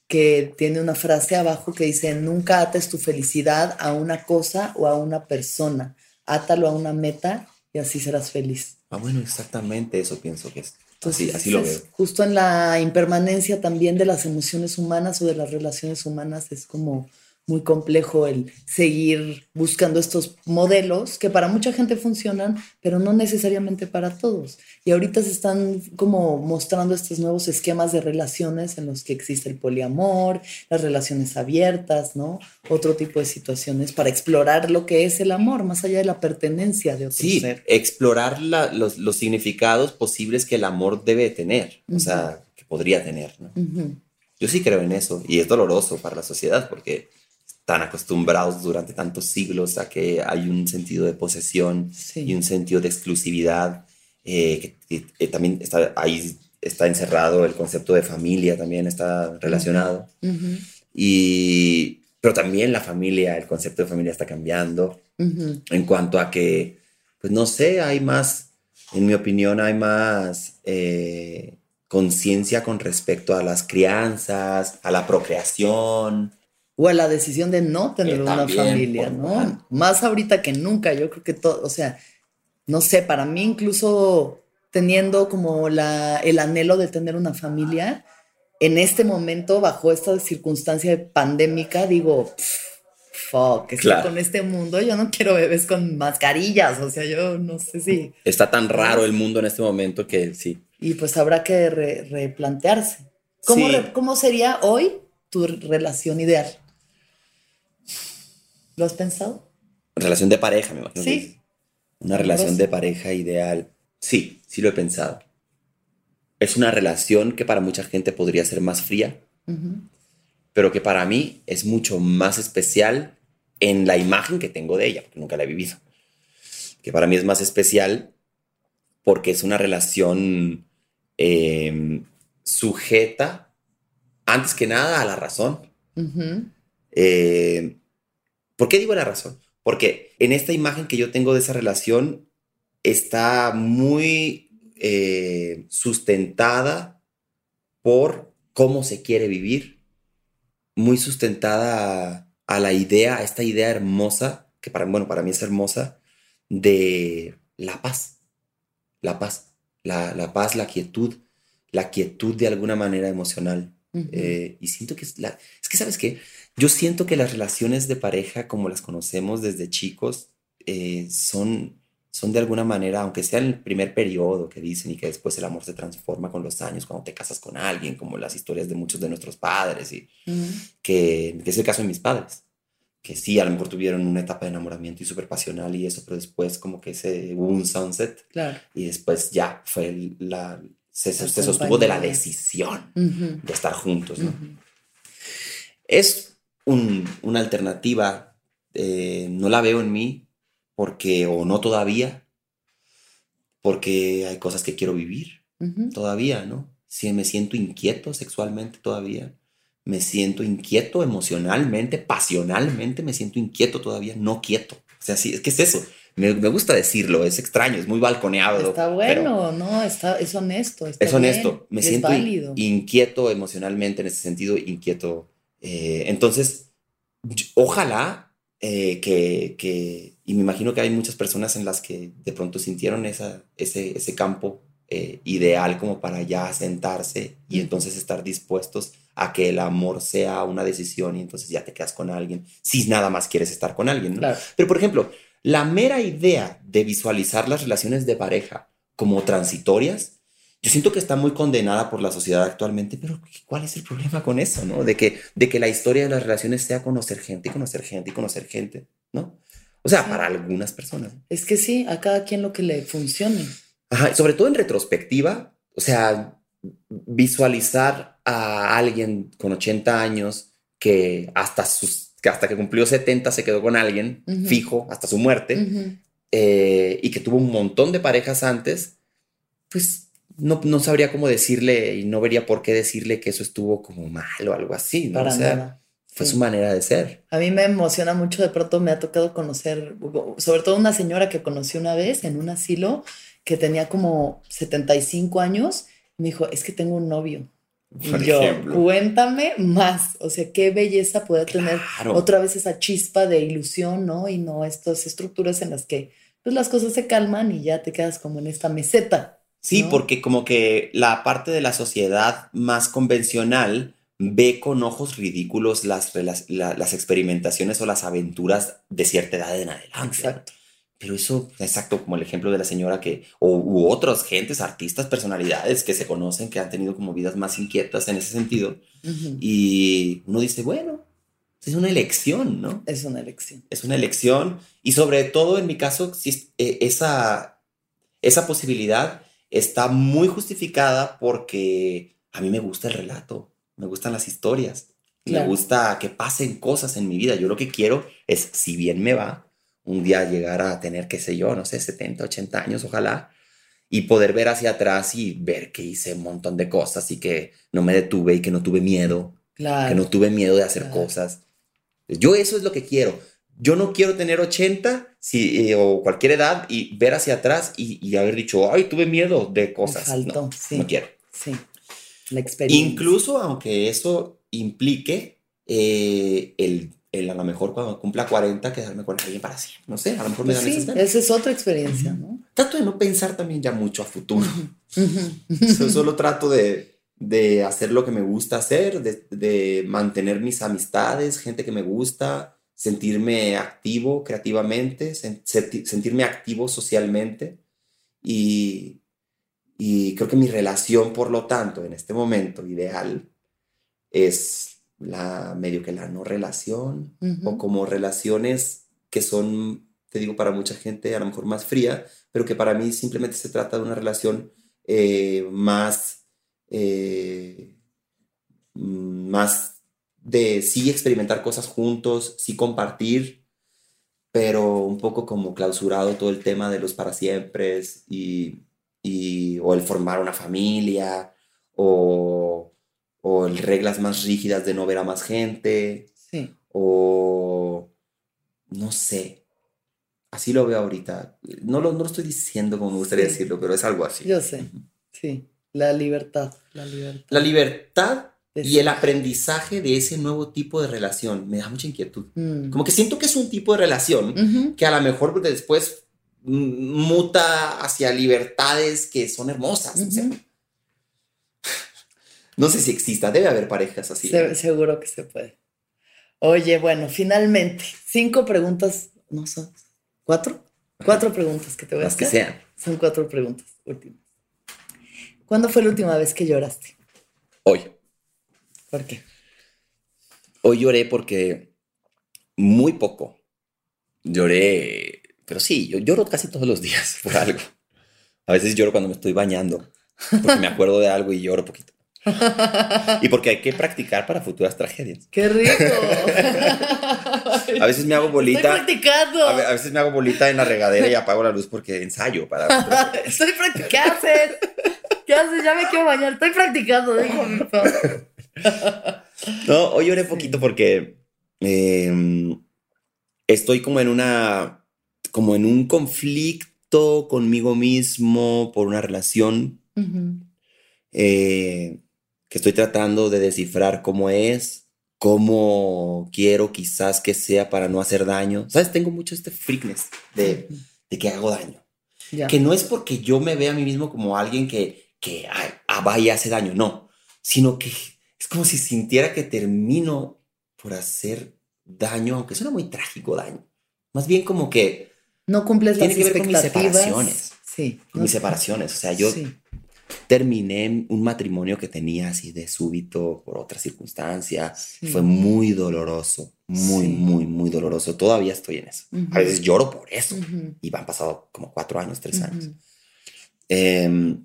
[SPEAKER 1] que tiene una frase abajo que dice, nunca ates tu felicidad a una cosa o a una persona, átalo a una meta y así serás feliz.
[SPEAKER 3] Ah, bueno, exactamente eso pienso que es. así, así lo veo.
[SPEAKER 1] Justo en la impermanencia también de las emociones humanas o de las relaciones humanas es como muy complejo el seguir buscando estos modelos que para mucha gente funcionan, pero no necesariamente para todos. Y ahorita se están como mostrando estos nuevos esquemas de relaciones en los que existe el poliamor, las relaciones abiertas, ¿no? Otro tipo de situaciones para explorar lo que es el amor, más allá de la pertenencia de otro
[SPEAKER 3] sí, explorar los, los, significados posibles que el amor debe tener, o sea, que podría tener, ¿no? Yo sí creo en eso y es doloroso para la sociedad porque tan acostumbrados durante tantos siglos a que hay un sentido de posesión y un sentido de exclusividad, eh, que, también está ahí está encerrado el concepto de familia, también está relacionado. y, pero también la familia, el concepto de familia está cambiando en cuanto a que, pues no sé, hay más, en mi opinión, hay más eh, conciencia con respecto a las crianzas, a la procreación,
[SPEAKER 1] o a la decisión de no tener una familia, ¿no? Más ahorita que nunca, yo creo que todo, o sea, no sé, para mí incluso teniendo como la, el anhelo de tener una familia, en este momento, bajo esta circunstancia pandémica, digo, fuck, estoy con este mundo, yo no quiero bebés con mascarillas, o sea, yo no sé si...
[SPEAKER 3] Está tan raro el mundo en este momento que sí.
[SPEAKER 1] Y pues habrá que replantearse. ¿Cómo, ¿Cómo sería hoy tu relación ideal? ¿Lo has pensado?
[SPEAKER 3] Relación de pareja, me imagino. Sí. Una relación de pareja ideal. Sí, sí lo he pensado. Es una relación que para mucha gente podría ser más fría, pero que para mí es mucho más especial en la imagen que tengo de ella, porque nunca la he vivido. Que para mí es más especial porque es una relación em, sujeta, antes que nada, a la razón. ¿Por qué digo la razón? Porque en esta imagen que yo tengo de esa relación está muy eh, sustentada por cómo se quiere vivir, muy sustentada a, la idea, a esta idea hermosa, que para, bueno, para mí es hermosa, de la paz. La paz. La, paz, la quietud, la quietud de alguna manera emocional. Eh, y siento que es la... Es que, ¿sabes qué? Yo siento que las relaciones de pareja como las conocemos desde chicos eh, son, son de alguna manera, aunque sea el primer periodo que dicen y que después el amor se transforma con los años cuando te casas con alguien, como las historias de muchos de nuestros padres, y que, es el caso de mis padres que sí, a lo mejor tuvieron una etapa de enamoramiento y súper pasional y eso, pero después como que se hubo un sunset y después ya fue la, se, sostuvo de la decisión de estar juntos. ¿no? Es una alternativa, eh, no la veo en mí, porque, o no todavía, porque hay cosas que quiero vivir todavía, ¿no? Si me siento inquieto sexualmente todavía, me siento inquieto emocionalmente, pasionalmente, me siento inquieto todavía, no quieto. O sea, sí, es que es eso. Me, gusta decirlo, es extraño, es muy balconeado.
[SPEAKER 1] Está bueno, no, está, es honesto.
[SPEAKER 3] es honesto, me siento inquieto emocionalmente en ese sentido, inquieto eh, entonces, ojalá eh, que, y me imagino que hay muchas personas en las que de pronto sintieron esa, ese, ese campo eh, ideal como para ya sentarse y entonces estar dispuestos a que el amor sea una decisión y entonces ya te quedas con alguien, si nada más quieres estar con alguien. Pero, por ejemplo, la mera idea de visualizar las relaciones de pareja como transitorias yo siento que está muy condenada por la sociedad actualmente, pero ¿cuál es el problema con eso, no? De que, de que la historia de las relaciones sea conocer gente y conocer gente y conocer gente, ¿no? O sea, para algunas personas.
[SPEAKER 1] Es que sí, a cada quien lo que le funcione.
[SPEAKER 3] Ajá, sobre todo en retrospectiva, o sea, visualizar a alguien con 80 años que hasta sus hasta que cumplió 70 se quedó con alguien fijo hasta su muerte eh, y que tuvo un montón de parejas antes, pues no, no, sabría cómo decirle y no vería por qué decirle que eso estuvo como mal o algo así. ¿no?
[SPEAKER 1] Para nada.
[SPEAKER 3] Fue su manera de ser.
[SPEAKER 1] A mí me emociona mucho, de pronto me ha tocado conocer, sobre todo una señora que conocí una vez en un asilo que tenía como 75 años, me dijo, es que tengo un novio. yo, cuéntame más, o sea, qué belleza puede tener otra vez esa chispa de ilusión, ¿no? Y no estas estructuras en las que pues las cosas se calman y ya te quedas como en esta meseta.
[SPEAKER 3] Sí, porque como que la parte de la sociedad más convencional ve con ojos ridículos las, las, experimentaciones o las aventuras de cierta edad en adelante. Exacto. Pero eso, exacto, como el ejemplo de la señora que, o, u otras gentes, artistas, personalidades que se conocen, que han tenido como vidas más inquietas en ese sentido. Y uno dice, bueno, es una elección, ¿no?
[SPEAKER 1] Es una elección.
[SPEAKER 3] Es una elección. Y sobre todo, en mi caso, eh, esa, esa posibilidad está muy justificada porque a mí me gusta el relato me gustan las historias, me gusta que pasen cosas en mi vida. Yo lo que quiero es, si bien me va, un día llegar a tener, qué sé yo, no sé, 70, 80 años, ojalá, y poder ver hacia atrás y ver que hice un montón de cosas y que no me detuve y que no tuve miedo, que no tuve miedo de hacer cosas. Yo eso es lo que quiero. Yo no quiero tener 80 si, eh, o cualquier edad y ver hacia atrás y, haber dicho, ay, tuve miedo de cosas. no, no quiero.
[SPEAKER 1] Sí la experiencia.
[SPEAKER 3] Incluso aunque eso implique eh, el, el, a lo mejor cuando cumpla 40 quedarme con alguien para siempre. No sé, a lo mejor me
[SPEAKER 1] dan sí, esa es otra experiencia, ¿no?
[SPEAKER 3] Trato de no pensar también ya mucho a futuro. solo trato de, de, hacer lo que me gusta hacer, de, de mantener mis amistades, gente que me gusta, sentirme activo creativamente, sentirme activo socialmente y, y creo que mi relación, por lo tanto, en este momento ideal es la medio que la no relación o como relaciones que son, te digo, para mucha gente a lo mejor más fría, pero que para mí simplemente se trata de una relación eh, más, eh, más de sí experimentar cosas juntos, sí compartir, pero un poco como clausurado todo el tema de los para siempre y y, o el formar una familia, o, o el reglas más rígidas de no ver a más gente,
[SPEAKER 1] sí.
[SPEAKER 3] o no sé. Así lo veo ahorita. No lo, no lo estoy diciendo como me gustaría decirlo, pero es algo así.
[SPEAKER 1] Yo sé, sí. La libertad, la libertad.
[SPEAKER 3] La libertad y el aprendizaje de ese nuevo tipo de relación me da mucha inquietud. Mm. Como que siento que es un tipo de relación que a lo mejor después muta hacia libertades que son hermosas. no, sé. si exista, debe haber parejas así.
[SPEAKER 1] seguro que se puede. Oye, bueno, finalmente, cinco preguntas, no son, cuatro, cuatro preguntas que te voy a hacer.
[SPEAKER 3] que sean.
[SPEAKER 1] Son cuatro preguntas últimas. ¿Cuándo fue la última vez que lloraste?
[SPEAKER 3] Hoy.
[SPEAKER 1] ¿Por qué?
[SPEAKER 3] Hoy lloré porque muy poco. Lloré pero sí, yo lloro casi todos los días por algo. A veces lloro cuando me estoy bañando, porque me acuerdo de algo y lloro poquito. Y porque hay que practicar para futuras tragedias.
[SPEAKER 1] ¡Qué rico!
[SPEAKER 3] A veces me hago bolita.
[SPEAKER 1] Estoy practicando.
[SPEAKER 3] A, veces me hago bolita en la regadera y apago la luz porque ensayo para.
[SPEAKER 1] Estoy practicando. ¿Qué haces? ¿Qué haces? Ya me quiero bañar. Estoy practicando, dijo mi
[SPEAKER 3] No, hoy lloré poquito porque em, estoy como en una como en un conflicto conmigo mismo por una relación eh, que estoy tratando de descifrar cómo es, cómo quiero quizás que sea para no hacer daño. ¿Sabes? Tengo mucho este freakness de, que hago daño. Que no es porque yo me vea a mí mismo como alguien que, que ah, va y hace daño, no, sino que como si sintiera que termino por hacer daño, aunque suena muy trágico daño. Más bien como que
[SPEAKER 1] no cumples
[SPEAKER 3] Tiene
[SPEAKER 1] las
[SPEAKER 3] que ver con mis separaciones.
[SPEAKER 1] Sí.
[SPEAKER 3] Con mis separaciones. O sea, yo terminé un matrimonio que tenía así de súbito por otra circunstancia. Fue muy doloroso, muy, muy, muy doloroso. Todavía estoy en eso. A veces lloro por eso. Y han pasado como cuatro años, tres años. Em,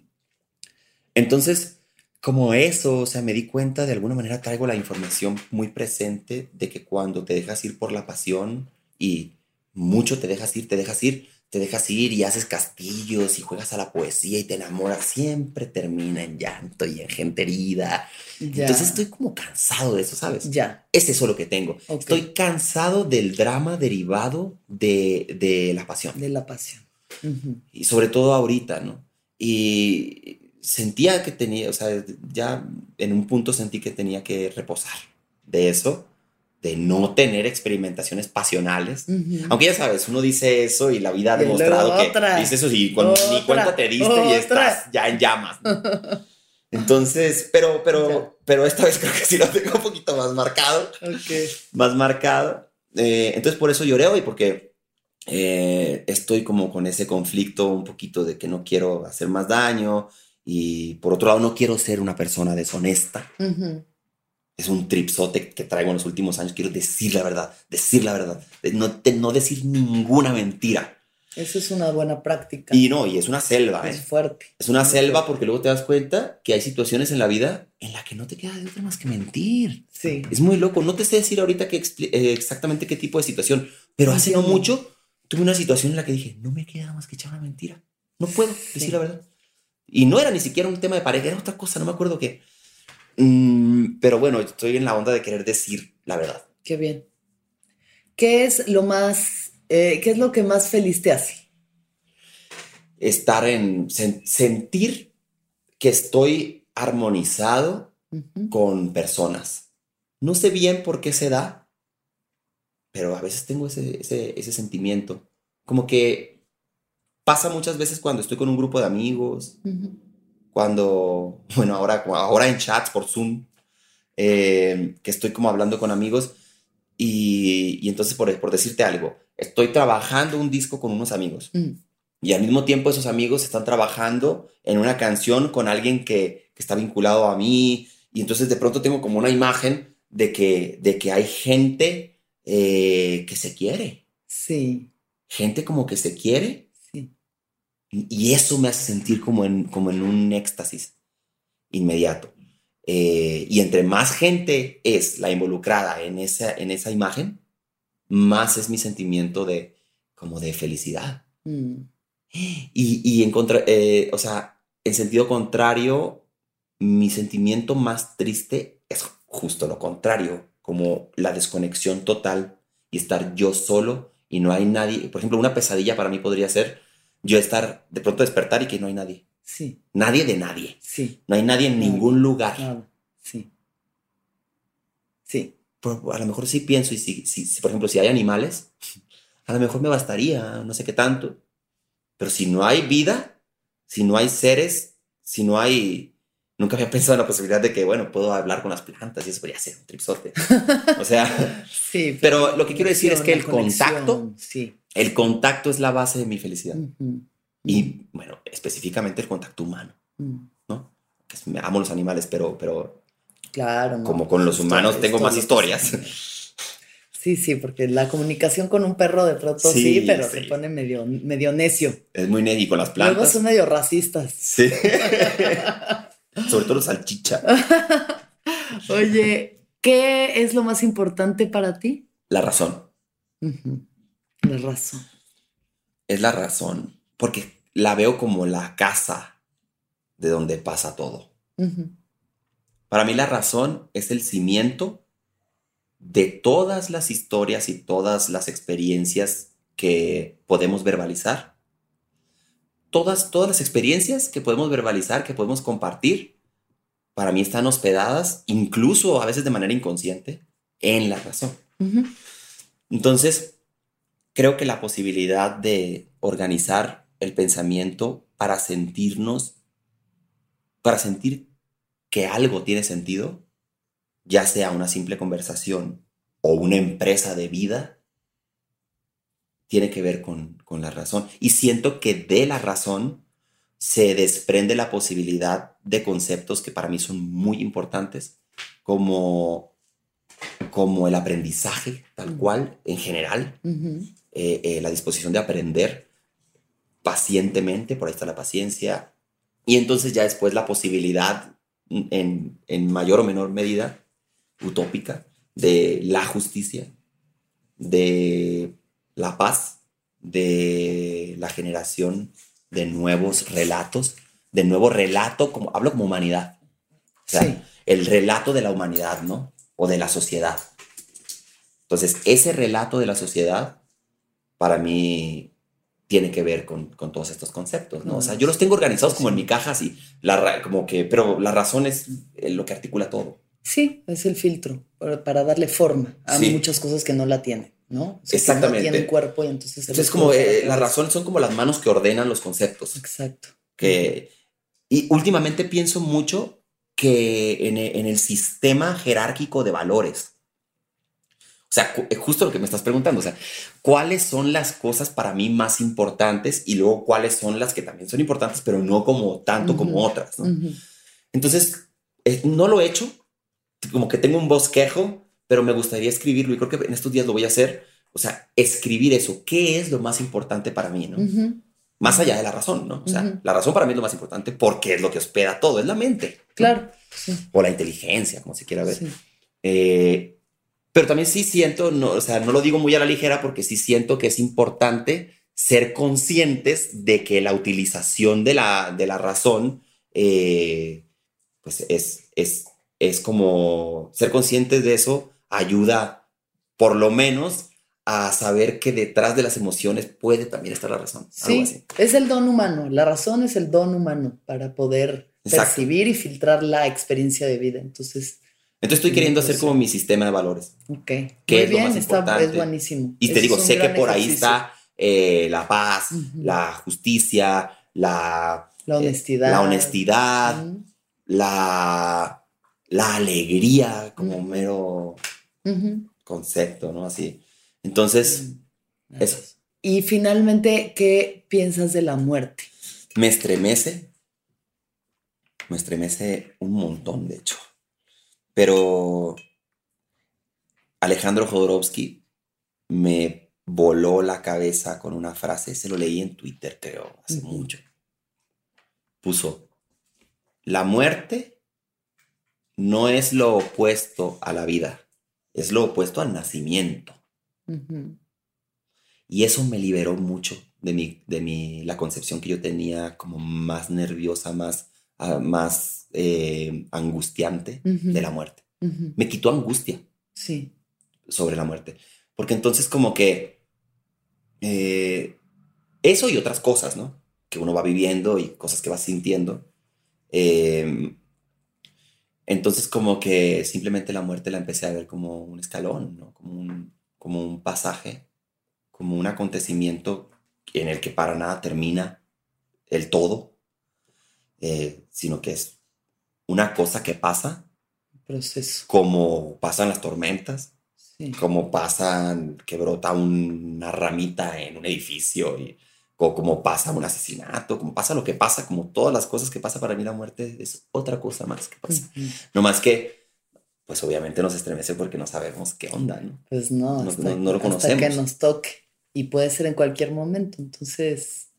[SPEAKER 3] entonces, como eso, o sea, me di cuenta, de alguna manera traigo la información muy presente de que cuando te dejas ir por la pasión y mucho te dejas ir, te dejas ir, te dejas ir y haces castillos y juegas a la poesía y te enamoras, siempre termina en llanto y en gente herida. Entonces estoy como cansado de eso, ¿sabes?
[SPEAKER 1] Ya.
[SPEAKER 3] Es eso lo que tengo. Estoy cansado del drama derivado de, la pasión.
[SPEAKER 1] De la pasión.
[SPEAKER 3] Y sobre todo ahorita, ¿no? Y sentía que tenía, o sea, ya en un punto sentí que tenía que reposar de eso de no tener experimentaciones pasionales. Aunque ya sabes, uno dice eso y la vida ha demostrado que dice eso y cuando ni cuenta te diste y estás ya en llamas. Entonces, pero, pero, pero esta vez creo que sí lo tengo un poquito más marcado. Más marcado. Eh, entonces por eso lloré hoy, porque eh, estoy como con ese conflicto un poquito de que no quiero hacer más daño y por otro lado no quiero ser una persona deshonesta es un tripsote que traigo en los últimos años. Quiero decir la verdad, decir la verdad, no, no decir ninguna mentira.
[SPEAKER 1] Eso es una buena práctica.
[SPEAKER 3] Y no, y es una selva.
[SPEAKER 1] Es ¿eh? fuerte.
[SPEAKER 3] Es una selva porque luego te das cuenta que hay situaciones en la vida en la que no te queda de otra más que mentir.
[SPEAKER 1] Sí.
[SPEAKER 3] Es muy loco. No te sé decir ahorita que eh, exactamente qué tipo de situación, pero hace no mucho tuve una situación en la que dije, no me queda más que echar una mentira. No puedo decir la verdad. Y no era ni siquiera un tema de pareja, era otra cosa, no me acuerdo qué. Mm, pero bueno, estoy en la onda de querer decir la verdad.
[SPEAKER 1] Qué bien. ¿Qué es lo más, eh, qué es lo que más feliz te hace?
[SPEAKER 3] Estar en, sentir que estoy armonizado con personas. No sé bien por qué se da, pero a veces tengo ese, ese, sentimiento. Como que pasa muchas veces cuando estoy con un grupo de amigos cuando, bueno, ahora, ahora en chats por Zoom, eh, que estoy como hablando con amigos y, y entonces por, por, decirte algo, estoy trabajando un disco con unos amigos mm. y al mismo tiempo esos amigos están trabajando en una canción con alguien que, que, está vinculado a mí y entonces de pronto tengo como una imagen de que, de que hay gente eh, que se quiere.
[SPEAKER 1] Sí.
[SPEAKER 3] Gente como que se quiere y eso me hace sentir como en, como en un éxtasis inmediato. Eh, y entre más gente es la involucrada en esa, en esa imagen, más es mi sentimiento de como de felicidad. Mm. Y, y, en contra, eh, o sea, en sentido contrario, mi sentimiento más triste es justo lo contrario, como la desconexión total y estar yo solo y no hay nadie. Por ejemplo, una pesadilla para mí podría ser yo estar, de pronto despertar y que no hay nadie.
[SPEAKER 1] Sí.
[SPEAKER 3] Nadie de nadie.
[SPEAKER 1] Sí.
[SPEAKER 3] No hay nadie en ningún lugar.
[SPEAKER 1] Sí. Sí.
[SPEAKER 3] a lo mejor sí pienso, y si, si, por ejemplo, si hay animales, a lo mejor me bastaría, no sé qué tanto. Pero si no hay vida, si no hay seres, si no hay... Nunca había pensado en la posibilidad de que, bueno, puedo hablar con las plantas y eso podría ser un tripsote. O sea,
[SPEAKER 1] sí,
[SPEAKER 3] pero lo que quiero decir es que el contacto,
[SPEAKER 1] sí
[SPEAKER 3] el contacto es la base de mi felicidad. Y bueno, específicamente el contacto humano. ¿no? Que me amo los animales, pero, pero
[SPEAKER 1] claro,
[SPEAKER 3] como con los humanos tengo más historias.
[SPEAKER 1] Sí, sí, porque la comunicación con un perro de pronto sí, pero se pone medio, medio necio.
[SPEAKER 3] Es muy necio con las plantas.
[SPEAKER 1] Luego son medio racistas.
[SPEAKER 3] Sí. Sobre todo los salchicha.
[SPEAKER 1] Oye, ¿qué es lo más importante para ti?
[SPEAKER 3] La razón.
[SPEAKER 1] La razón.
[SPEAKER 3] Es la razón, porque la veo como la casa de donde pasa todo. Para mí la razón es el cimiento de todas las historias y todas las experiencias que podemos verbalizar. Todas, todas las experiencias que podemos verbalizar, que podemos compartir, para mí están hospedadas, incluso a veces de manera inconsciente, en la razón. Entonces, creo que la posibilidad de organizar el pensamiento para sentirnos, para sentir que algo tiene sentido, ya sea una simple conversación o una empresa de vida, tiene que ver con, la razón. Y siento que de la razón se desprende la posibilidad de conceptos que para mí son muy importantes, como, como el aprendizaje, tal cual, en general, eh, eh, la disposición de aprender pacientemente, por ahí está la paciencia, y entonces ya después la posibilidad en, en mayor o menor medida, utópica, de la justicia, de la paz, de la generación de nuevos relatos, de nuevo relato, como hablo como humanidad. O sea, el relato de la humanidad, ¿no? O de la sociedad. Entonces, ese relato de la sociedad, para mí, tiene que ver con, con todos estos conceptos, ¿no? O sea, yo los tengo organizados como en mi caja, así, la, como que, pero la razón es lo que articula todo.
[SPEAKER 1] Sí, es el filtro para, darle forma a muchas cosas que no la tienen. ¿no?
[SPEAKER 3] Exactamente.
[SPEAKER 1] No tiene cuerpo y entonces...
[SPEAKER 3] es como, eh, la razón son como las manos que ordenan los conceptos.
[SPEAKER 1] Exacto.
[SPEAKER 3] Que, y últimamente pienso mucho que en, en el sistema jerárquico de valores, o sea, eh, justo lo que me estás preguntando, o sea, ¿cuáles son las cosas para mí más importantes y luego cuáles son las que también son importantes, pero no como tanto como otras, ¿no? Entonces, eh, no lo he hecho, como que tengo un bosquejo pero me gustaría escribirlo y creo que en estos días lo voy a hacer. O sea, escribir eso. ¿Qué es lo más importante para mí? ¿no? Más allá de la razón, ¿no? O sea, la razón para mí es lo más importante porque es lo que hospeda todo, es la mente.
[SPEAKER 1] Claro.
[SPEAKER 3] O la inteligencia, como se quiera ver. Eh, pero también sí siento, no, o sea, no lo digo muy a la ligera porque sí siento que es importante ser conscientes de que la utilización de la, de la razón, eh, pues es, es, es como ser conscientes de eso ayuda por lo menos a saber que detrás de las emociones puede también estar la razón.
[SPEAKER 1] Sí, es el don humano, la razón es el don humano para poder percibir y filtrar la experiencia de vida. Entonces...
[SPEAKER 3] Entonces estoy queriendo hacer como mi sistema de valores.
[SPEAKER 1] Ok. Que es bien, está, es buenísimo.
[SPEAKER 3] Y te digo, sé que por ahí está eh, la paz, la justicia, la...
[SPEAKER 1] La honestidad.
[SPEAKER 3] la honestidad, la, la alegría como mero concepto, ¿no? Así. Entonces, mm, eso.
[SPEAKER 1] Y finalmente, ¿qué piensas de la muerte?
[SPEAKER 3] Me estremece. Me estremece un montón, de hecho. Pero Alejandro Jodorowsky me voló la cabeza con una frase, se lo leí en Twitter, creo, hace mucho. Puso, la muerte no es lo opuesto a la vida es lo opuesto al nacimiento. Y eso me liberó mucho de, mi, de mi, la concepción que yo tenía como más nerviosa, más, ah, más eh, angustiante de la muerte. Me quitó angustia
[SPEAKER 1] sí.
[SPEAKER 3] sobre la muerte. Porque entonces como que eh, eso y otras cosas, ¿no? Que uno va viviendo y cosas que va sintiendo. Eh, entonces como que simplemente la muerte la empecé a ver como un escalón, ¿no? como, un, como un pasaje, como un acontecimiento en el que para nada termina el todo, eh, sino que es una cosa que pasa.
[SPEAKER 1] Proceso.
[SPEAKER 3] Como pasan las tormentas, como pasan que brota una ramita en un edificio y como pasa un asesinato, como pasa lo que pasa, como todas las cosas que pasa para mí la muerte es otra cosa más que pasa. No más que, pues obviamente nos estremece porque no sabemos qué onda, ¿no?
[SPEAKER 1] Pues no, no, lo conocemos. Hasta que nos toque y puede ser en cualquier momento. Entonces,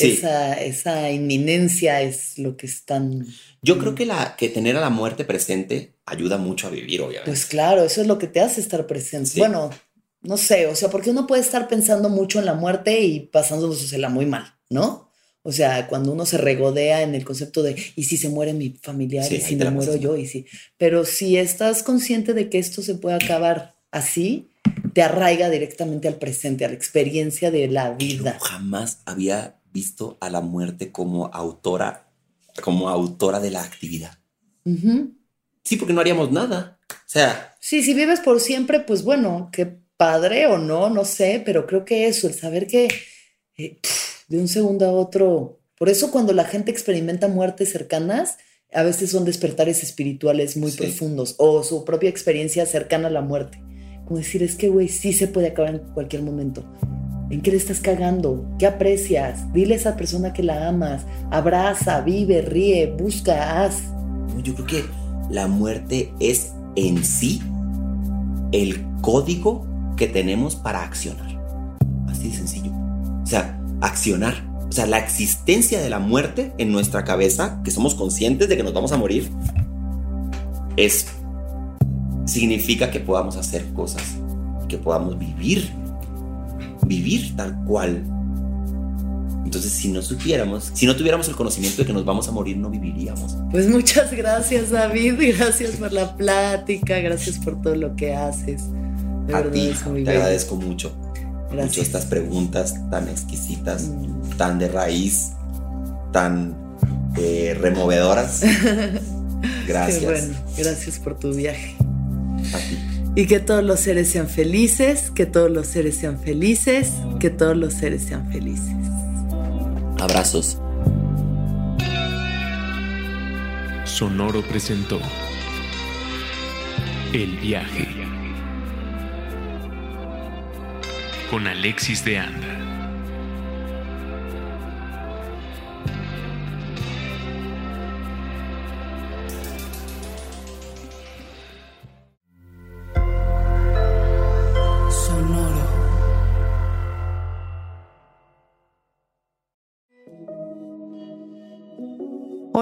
[SPEAKER 1] esa, esa inminencia es lo que están...
[SPEAKER 3] Yo creo que, la, que tener a la muerte presente ayuda mucho a vivir, obviamente.
[SPEAKER 1] Pues claro, eso es lo que te hace estar presente. Bueno, no sé, o sea, porque uno puede estar pensando mucho en la muerte y pasándosela muy mal, ¿no? O sea, cuando uno se regodea en el concepto de, ¿y si se muere mi familiar? ¿Y si me muero yo? ¿Y si? Pero si estás consciente de que esto se puede acabar así, te arraiga directamente al presente, a la experiencia de la vida.
[SPEAKER 3] Yo jamás había visto a la muerte como autora, como autora de la actividad. Sí, porque no haríamos nada. O sea.
[SPEAKER 1] Sí, si vives por siempre, pues bueno, que padre o no, no sé, pero creo que eso, el saber que eh, de un segundo a otro, por eso cuando la gente experimenta muertes cercanas, a veces son despertares espirituales muy profundos o su propia experiencia cercana a la muerte. Como decir, es que, güey, sí se puede acabar en cualquier momento. ¿En qué le estás cagando? ¿Qué aprecias? Dile a esa persona que la amas. Abraza, vive, ríe, busca, haz.
[SPEAKER 3] Yo creo que la muerte es en sí el código que tenemos para accionar. Así de sencillo. O sea, accionar. O sea, la existencia de la muerte en nuestra cabeza, que somos conscientes de que nos vamos a morir, es significa que podamos hacer cosas, que podamos vivir, vivir tal cual. Entonces, si no supiéramos, si no tuviéramos el conocimiento de que nos vamos a morir, no viviríamos.
[SPEAKER 1] Pues muchas gracias, David. Gracias por la plática. Gracias por todo lo que haces.
[SPEAKER 3] a ti, te agradezco mucho. Gracias. Mucho estas preguntas tan exquisitas, mm. tan de raíz, tan eh, removedoras. Gracias.
[SPEAKER 1] bueno, gracias por tu viaje. Y que todos los seres sean felices, que todos los seres sean felices, que todos los seres sean felices.
[SPEAKER 3] Abrazos.
[SPEAKER 2] Sonoro presentó El viaje con Alexis de Anda.